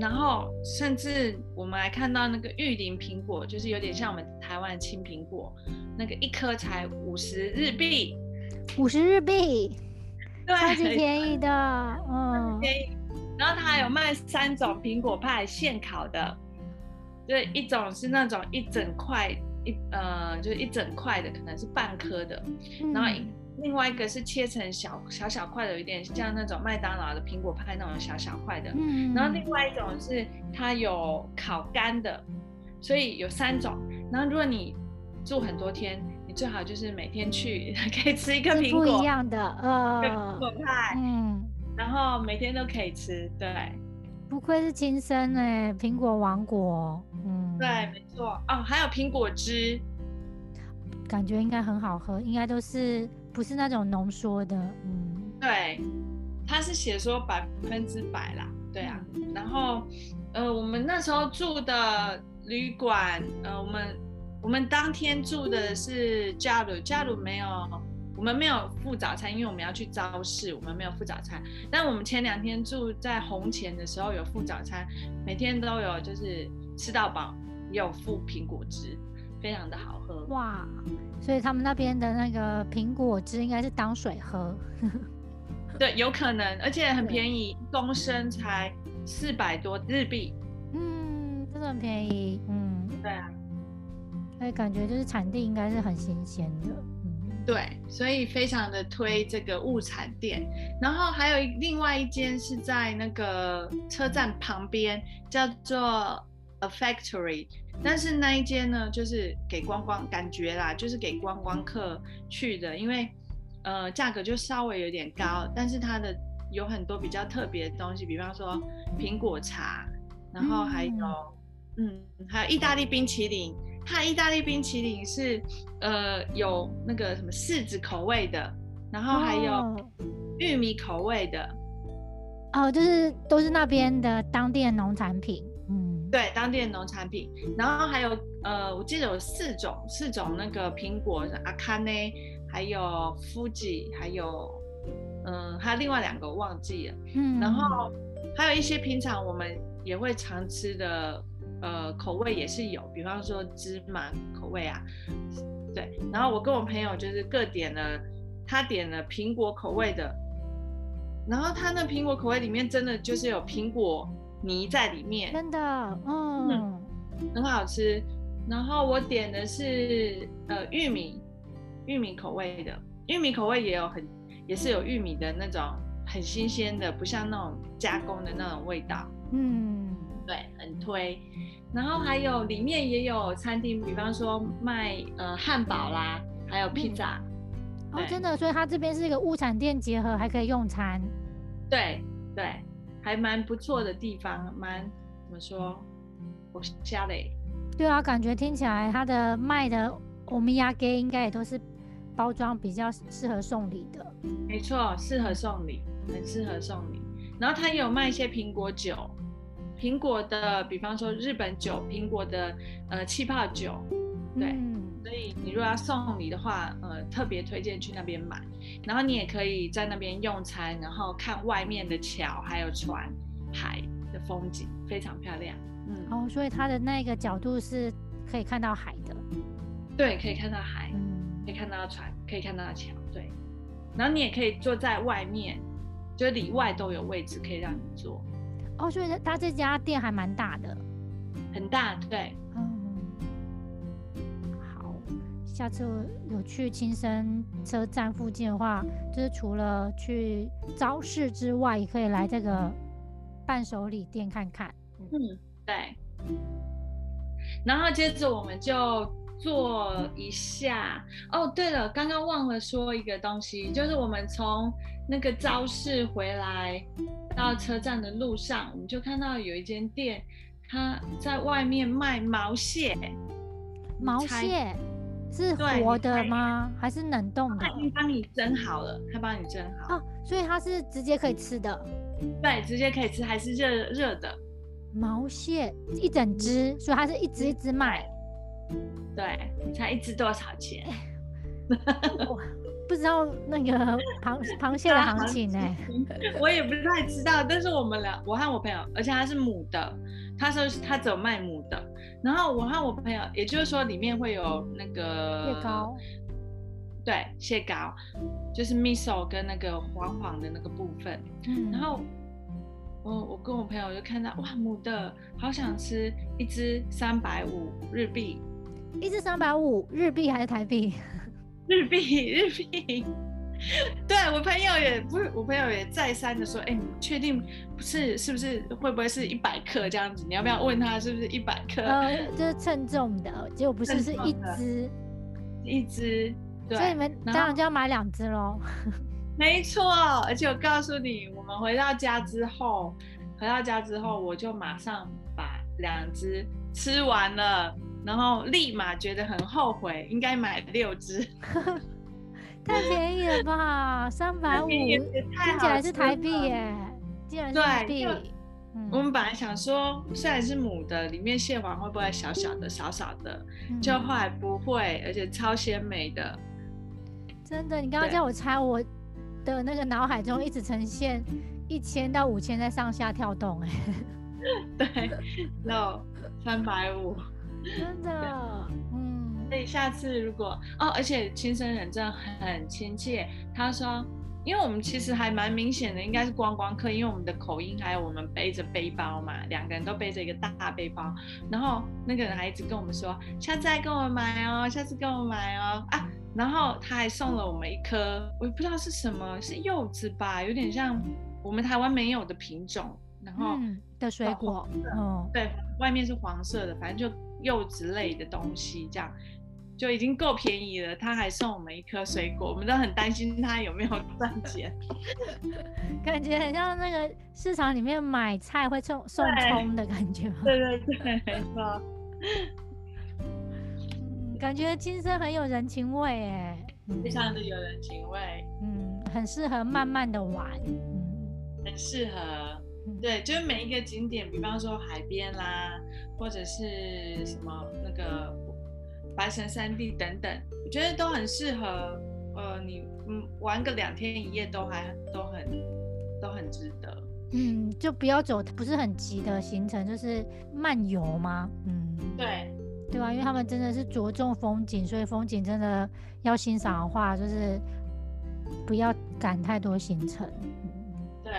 然后甚至我们还看到那个玉林苹果，就是有点像我们台湾青苹果，那个一颗才五十日币，五十日币，对，超级便宜的，嗯，便宜。然后它还有卖三种苹果派现烤的，对，一种是那种一整块一呃，就是一整块的，可能是半颗的，然后另外一个是切成小小小块的，有点像那种麦当劳的苹果派那种小小块的，嗯，然后另外一种是它有烤干的，所以有三种。然后如果你住很多天，你最好就是每天去 可以吃一个苹果不一样的呃苹果派，嗯。然后每天都可以吃，对，不愧是亲生哎，苹果王国，嗯，对，没错，哦，还有苹果汁，感觉应该很好喝，应该都是不是那种浓缩的，嗯，对，他是写说百分之百啦，对啊，然后，呃，我们那时候住的旅馆，呃，我们我们当天住的是加鲁，加鲁没有。我们没有付早餐，因为我们要去超市，我们没有付早餐。但我们前两天住在红前的时候有付早餐，每天都有，就是吃到饱，也有付苹果汁，非常的好喝。哇，所以他们那边的那个苹果汁应该是当水喝。对，有可能，而且很便宜，公升才四百多日币。嗯，真的很便宜。嗯，对啊，所以感觉就是产地应该是很新鲜的。对，所以非常的推这个物产店，然后还有另外一间是在那个车站旁边，叫做 A Factory，但是那一间呢，就是给观光感觉啦，就是给观光客去的，因为呃价格就稍微有点高，但是它的有很多比较特别的东西，比方说苹果茶，然后还有嗯，还有意大利冰淇淋。它意大利冰淇淋是，呃，有那个什么柿子口味的，然后还有玉米口味的，哦，就是都是那边的当地的农产品，嗯，对，当地的农产品，然后还有呃，我记得有四种，四种那个苹果，阿卡内，还有富吉，还有嗯，还有另外两个忘记了，嗯，然后还有一些平常我们也会常吃的。呃，口味也是有，比方说芝麻口味啊，对。然后我跟我朋友就是各点了，他点了苹果口味的，然后他那苹果口味里面真的就是有苹果泥在里面，真的，嗯，很好吃。然后我点的是呃玉米，玉米口味的，玉米口味也有很，也是有玉米的那种很新鲜的，不像那种加工的那种味道，嗯。对，很推，然后还有里面也有餐厅，比方说卖呃汉堡啦，还有披萨。哦，真的，所以它这边是一个物产店结合，还可以用餐。对对，还蛮不错的地方，蛮怎么说？我家嘞。对啊，感觉听起来它的卖的欧米亚给应该也都是包装比较适合送礼的。没错，适合送礼，很适合送礼。然后它也有卖一些苹果酒。苹果的，比方说日本酒，苹果的呃气泡酒，对，所以你如果要送礼的话，呃，特别推荐去那边买。然后你也可以在那边用餐，然后看外面的桥还有船海的风景，非常漂亮。嗯，哦，所以它的那个角度是可以看到海的。对，可以看到海，可以看到船，可以看到桥。对，然后你也可以坐在外面，就里外都有位置可以让你坐。哦，所以它这家店还蛮大的，很大，对。下次有去青森车站附近的话，就是除了去招市之外，也可以来这个伴手礼店看看。嗯，对。然后接着我们就做一下。哦，对了，刚刚忘了说一个东西，就是我们从那个招市回来到车站的路上，我们就看到有一间店，它在外面卖毛蟹。毛蟹。是活的吗？还是冷冻的？他已经帮你蒸好了，他帮你蒸好。哦，所以它是直接可以吃的。对，直接可以吃，还是热热的。毛蟹一整只，所以它是一只一只卖。对，才一只多少钱？不知道那个螃 螃蟹的行情呢？我也不太知道，但是我们俩，我和我朋友，而且它是母的，他说他只有卖母的。然后我和我朋友，也就是说里面会有那个蟹膏，对，蟹膏，就是 miso 跟那个黄黄的那个部分。嗯，然后我我跟我朋友就看到哇，母的好想吃，一只三百五日币，一只三百五日币还是台币？日币日币。对我朋友也不是，我朋友也再三的说，哎，你确定不是？是不是会不会是一百克这样子？你要不要问他是不是一百克？呃，就是称重的，结果不是，是一只，一只。所以你们当然就要买两只喽。没错，而且我告诉你，我们回到家之后，回到家之后，我就马上把两只吃完了，然后立马觉得很后悔，应该买六只。太便宜了吧，三百五，听起来是台币耶，竟然是台币。我们本来想说，虽然是母的，里面蟹黄会不会小小的、少少的？就后来不会，而且超鲜美的。真的，你刚刚叫我猜，我的那个脑海中一直呈现一千到五千在上下跳动，哎。对，no，三百五。真的，嗯。所以下次如果哦，而且亲生人真的很亲切。他说，因为我们其实还蛮明显的，应该是观光客，因为我们的口音还有我们背着背包嘛，两个人都背着一个大背包。然后那个人还一直跟我们说，下次再跟我买哦，下次跟我买哦啊。然后他还送了我们一颗，我也不知道是什么，是柚子吧，有点像我们台湾没有的品种，然后的水果，嗯，对，外面是黄色的，反正就柚子类的东西这样。就已经够便宜了，他还送我们一颗水果，我们都很担心他有没有赚钱。感觉很像那个市场里面买菜会送送葱的感觉。对对对，没错。感觉金生很有人情味哎，非常的有人情味。嗯，很适合慢慢的玩。嗯，很适合。对，就是每一个景点，比方说海边啦，或者是什么那个。白神山地等等，我觉得都很适合，呃，你嗯玩个两天一夜都还都很都很值得。嗯，就不要走不是很急的行程，就是漫游吗？嗯，对，对啊，因为他们真的是着重风景，所以风景真的要欣赏的话，就是不要赶太多行程。对。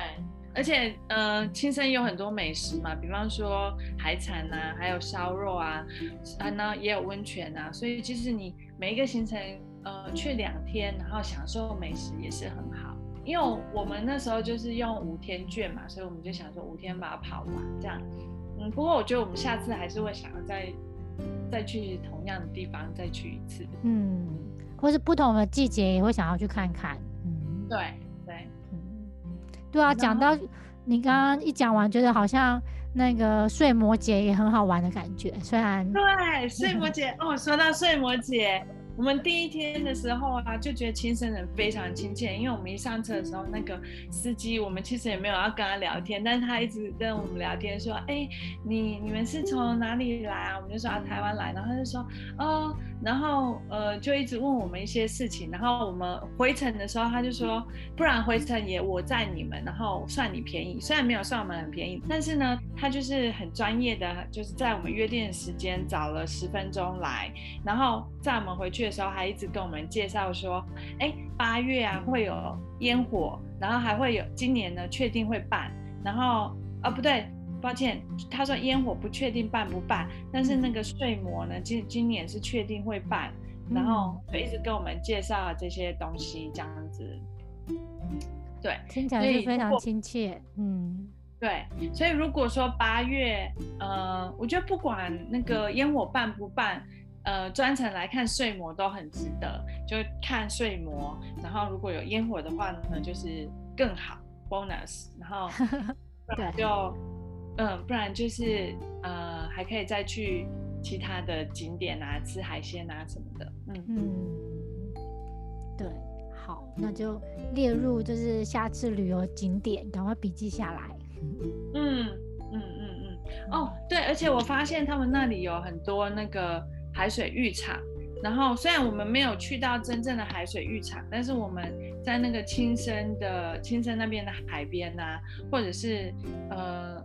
而且，呃，青森有很多美食嘛，比方说海产呐，还有烧肉啊，啊，那也有温泉啊，所以其实你每一个行程，呃，去两天，然后享受美食也是很好。因为我们那时候就是用五天券嘛，所以我们就想说五天把它跑完这样。嗯，不过我觉得我们下次还是会想要再再去同样的地方再去一次。嗯，或是不同的季节也会想要去看看。嗯，对。对啊，讲到你刚刚一讲完，觉得好像那个睡魔节也很好玩的感觉。虽然对睡魔节哦，说到睡魔节，我们第一天的时候啊，就觉得亲生人非常亲切，因为我们一上车的时候，那个司机，我们其实也没有要跟他聊天，但是他一直跟我们聊天，说，哎，你你们是从哪里来啊？我们就说啊，台湾来，然后他就说，哦，然后呃，就一直问我们一些事情，然后我们回程的时候，他就说，不然回程也我载你们，然后算你便宜，虽然没有算我们很便宜，但是呢，他就是很专业的，就是在我们约定的时间早了十分钟来，然后在我们回去。时候还一直跟我们介绍说，哎，八月啊会有烟火，然后还会有今年呢确定会办，然后啊不对，抱歉，他说烟火不确定办不办，但是那个睡魔呢今今年是确定会办，然后就一直跟我们介绍这些东西这样子，对，听起来是非常亲切，嗯，对，所以如果说八月，呃，我觉得不管那个烟火办不办。呃，专程来看睡魔都很值得，就看睡魔，然后如果有烟火的话呢，就是更好 bonus，然后 对，就嗯，不然就是呃，还可以再去其他的景点啊，吃海鲜啊什么的，嗯嗯，对，好，那就列入就是下次旅游景点，赶快笔记下来。嗯嗯嗯嗯，哦对，而且我发现他们那里有很多那个。海水浴场，然后虽然我们没有去到真正的海水浴场，但是我们在那个青森的青森那边的海边呐，或者是呃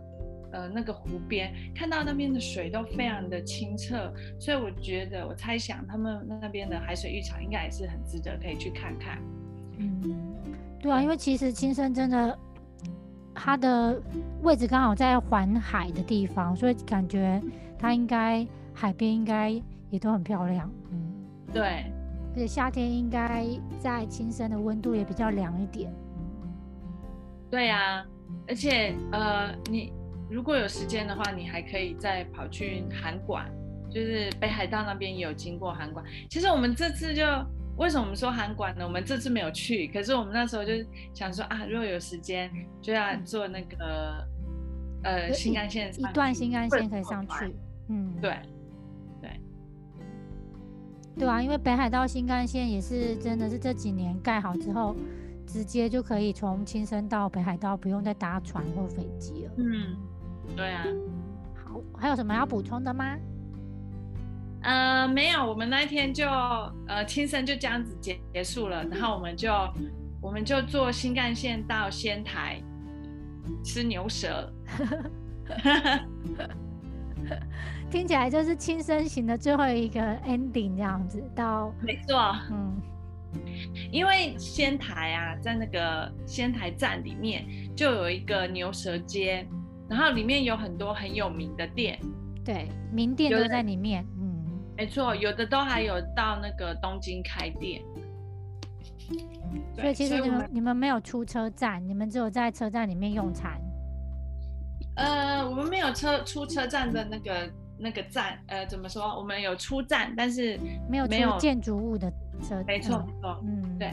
呃那个湖边，看到那边的水都非常的清澈，所以我觉得我猜想他们那边的海水浴场应该也是很值得可以去看看。嗯，对啊，因为其实青森真的它的位置刚好在环海的地方，所以感觉它应该海边应该。也都很漂亮，嗯，对，而且夏天应该在青森的温度也比较凉一点，对呀，而且呃，你如果有时间的话，你还可以再跑去函馆，就是北海道那边也有经过函馆。其实我们这次就为什么我们说函馆呢？我们这次没有去，可是我们那时候就想说啊，如果有时间就要坐那个呃新干线，一段新干线可以上去，嗯，对。对啊，因为北海道新干线也是真的是这几年盖好之后，直接就可以从青森到北海道，不用再搭船或飞机了。嗯，对啊。好，还有什么要补充的吗？呃，没有，我们那一天就呃青森就这样子结结束了，然后我们就我们就坐新干线到仙台吃牛舌。听起来就是轻身型的最后一个 ending 这样子，到没错，嗯，因为仙台啊，在那个仙台站里面就有一个牛舌街，然后里面有很多很有名的店，对，名店都在里面，嗯，没错，有的都还有到那个东京开店，所以其实你们你们没有出车站，你们只有在车站里面用餐，呃，我们没有车出车站的那个。那个站，呃，怎么说？我们有出站，但是没有没有建筑物的车。没错，没错，嗯，对。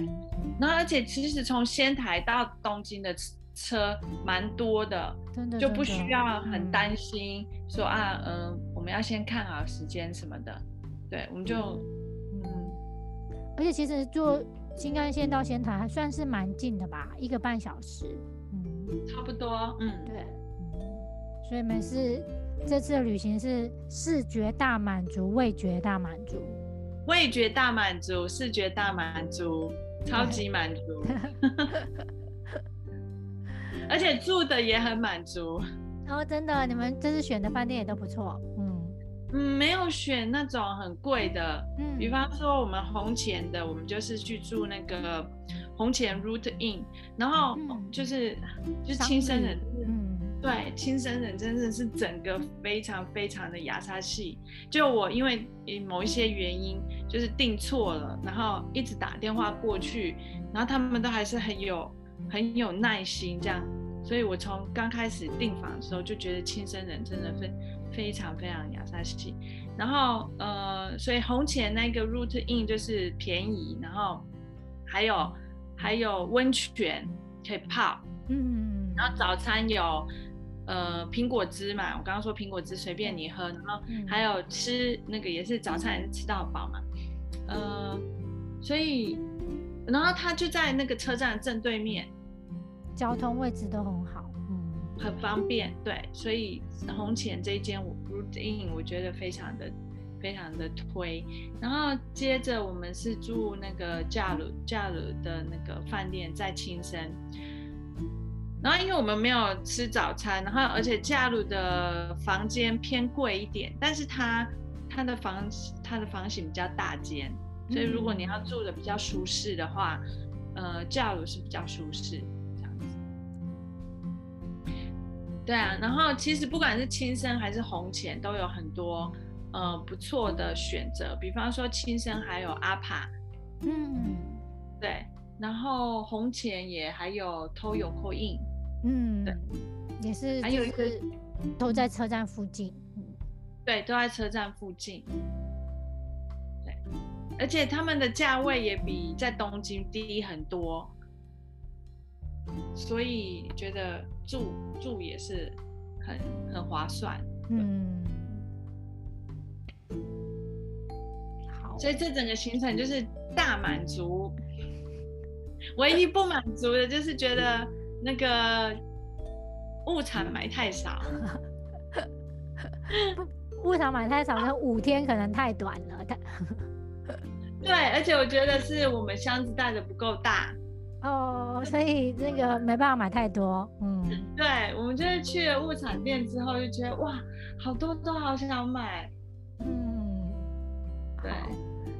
然后，而且其实从仙台到东京的车蛮多的，真的就不需要很担心说啊，嗯，我们要先看好时间什么的。对，我们就，嗯。而且其实坐新干线到仙台还算是蛮近的吧，一个半小时。嗯，差不多。嗯，对。所以没事。这次的旅行是视觉大满足，味觉大满足，味觉大满足，视觉大满足，超级满足，而且住的也很满足。哦，真的，你们这次选的饭店也都不错。嗯嗯，没有选那种很贵的，嗯，比方说我们红前的，我们就是去住那个红前 Root Inn，然后就是就是亲生的，嗯。对，亲生人真的是整个非常非常的牙刷系。就我因为某一些原因就是订错了，然后一直打电话过去，然后他们都还是很有很有耐心这样，所以我从刚开始订房的时候就觉得亲生人真的非非常非常雅萨系。然后呃，所以红前那个 Root Inn 就是便宜，然后还有还有温泉可以泡，嗯，然后早餐有。呃，苹果汁嘛，我刚刚说苹果汁随便你喝，然后还有吃那个也是早餐也是吃到饱嘛，呃，所以然后他就在那个车站正对面，交通位置都很好，嗯，很方便，对，所以红前这一间 Root Inn 我觉得非常的非常的推，然后接着我们是住那个加鲁加鲁的那个饭店在青森。然后因为我们没有吃早餐，然后而且加鲁的房间偏贵一点，但是它它的房它的房型比较大间，所以如果你要住的比较舒适的话，呃，加鲁是比较舒适这样子。对啊，然后其实不管是青森还是红前，都有很多呃不错的选择，比方说青森还有阿帕，嗯，对，然后红前也还有 Toyoko Inn。嗯，对，也是，还有一个都在车站附近，对，都在车站附近，对，而且他们的价位也比在东京低很多，所以觉得住住也是很很划算，嗯，好，所以这整个行程就是大满足，唯一不满足的就是觉得。那个物产买太少，物产买太少，那五天可能太短了。对，而且我觉得是我们箱子带的不够大哦，所以那个没办法买太多。嗯，对，我们就是去了物产店之后，就觉得哇，好多都好想买。嗯，对，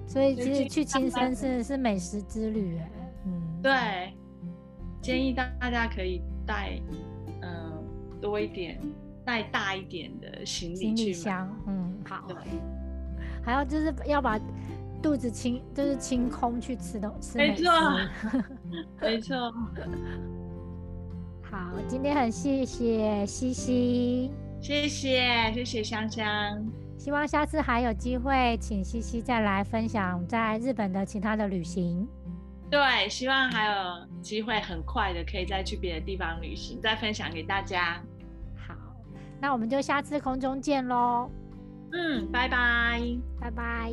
所以其实去青山是是美食之旅，哎，嗯，对。建议大家可以带，嗯，多一点，带大一点的行李行李箱，嗯，好。还要就是要把肚子清，就是清空去吃东吃没错，没错。好，今天很谢谢西西，谢谢谢谢香香，希望下次还有机会请西西再来分享在日本的其他的旅行。对，希望还有机会很快的可以再去别的地方旅行，再分享给大家。好，那我们就下次空中见喽。嗯，拜拜，拜拜。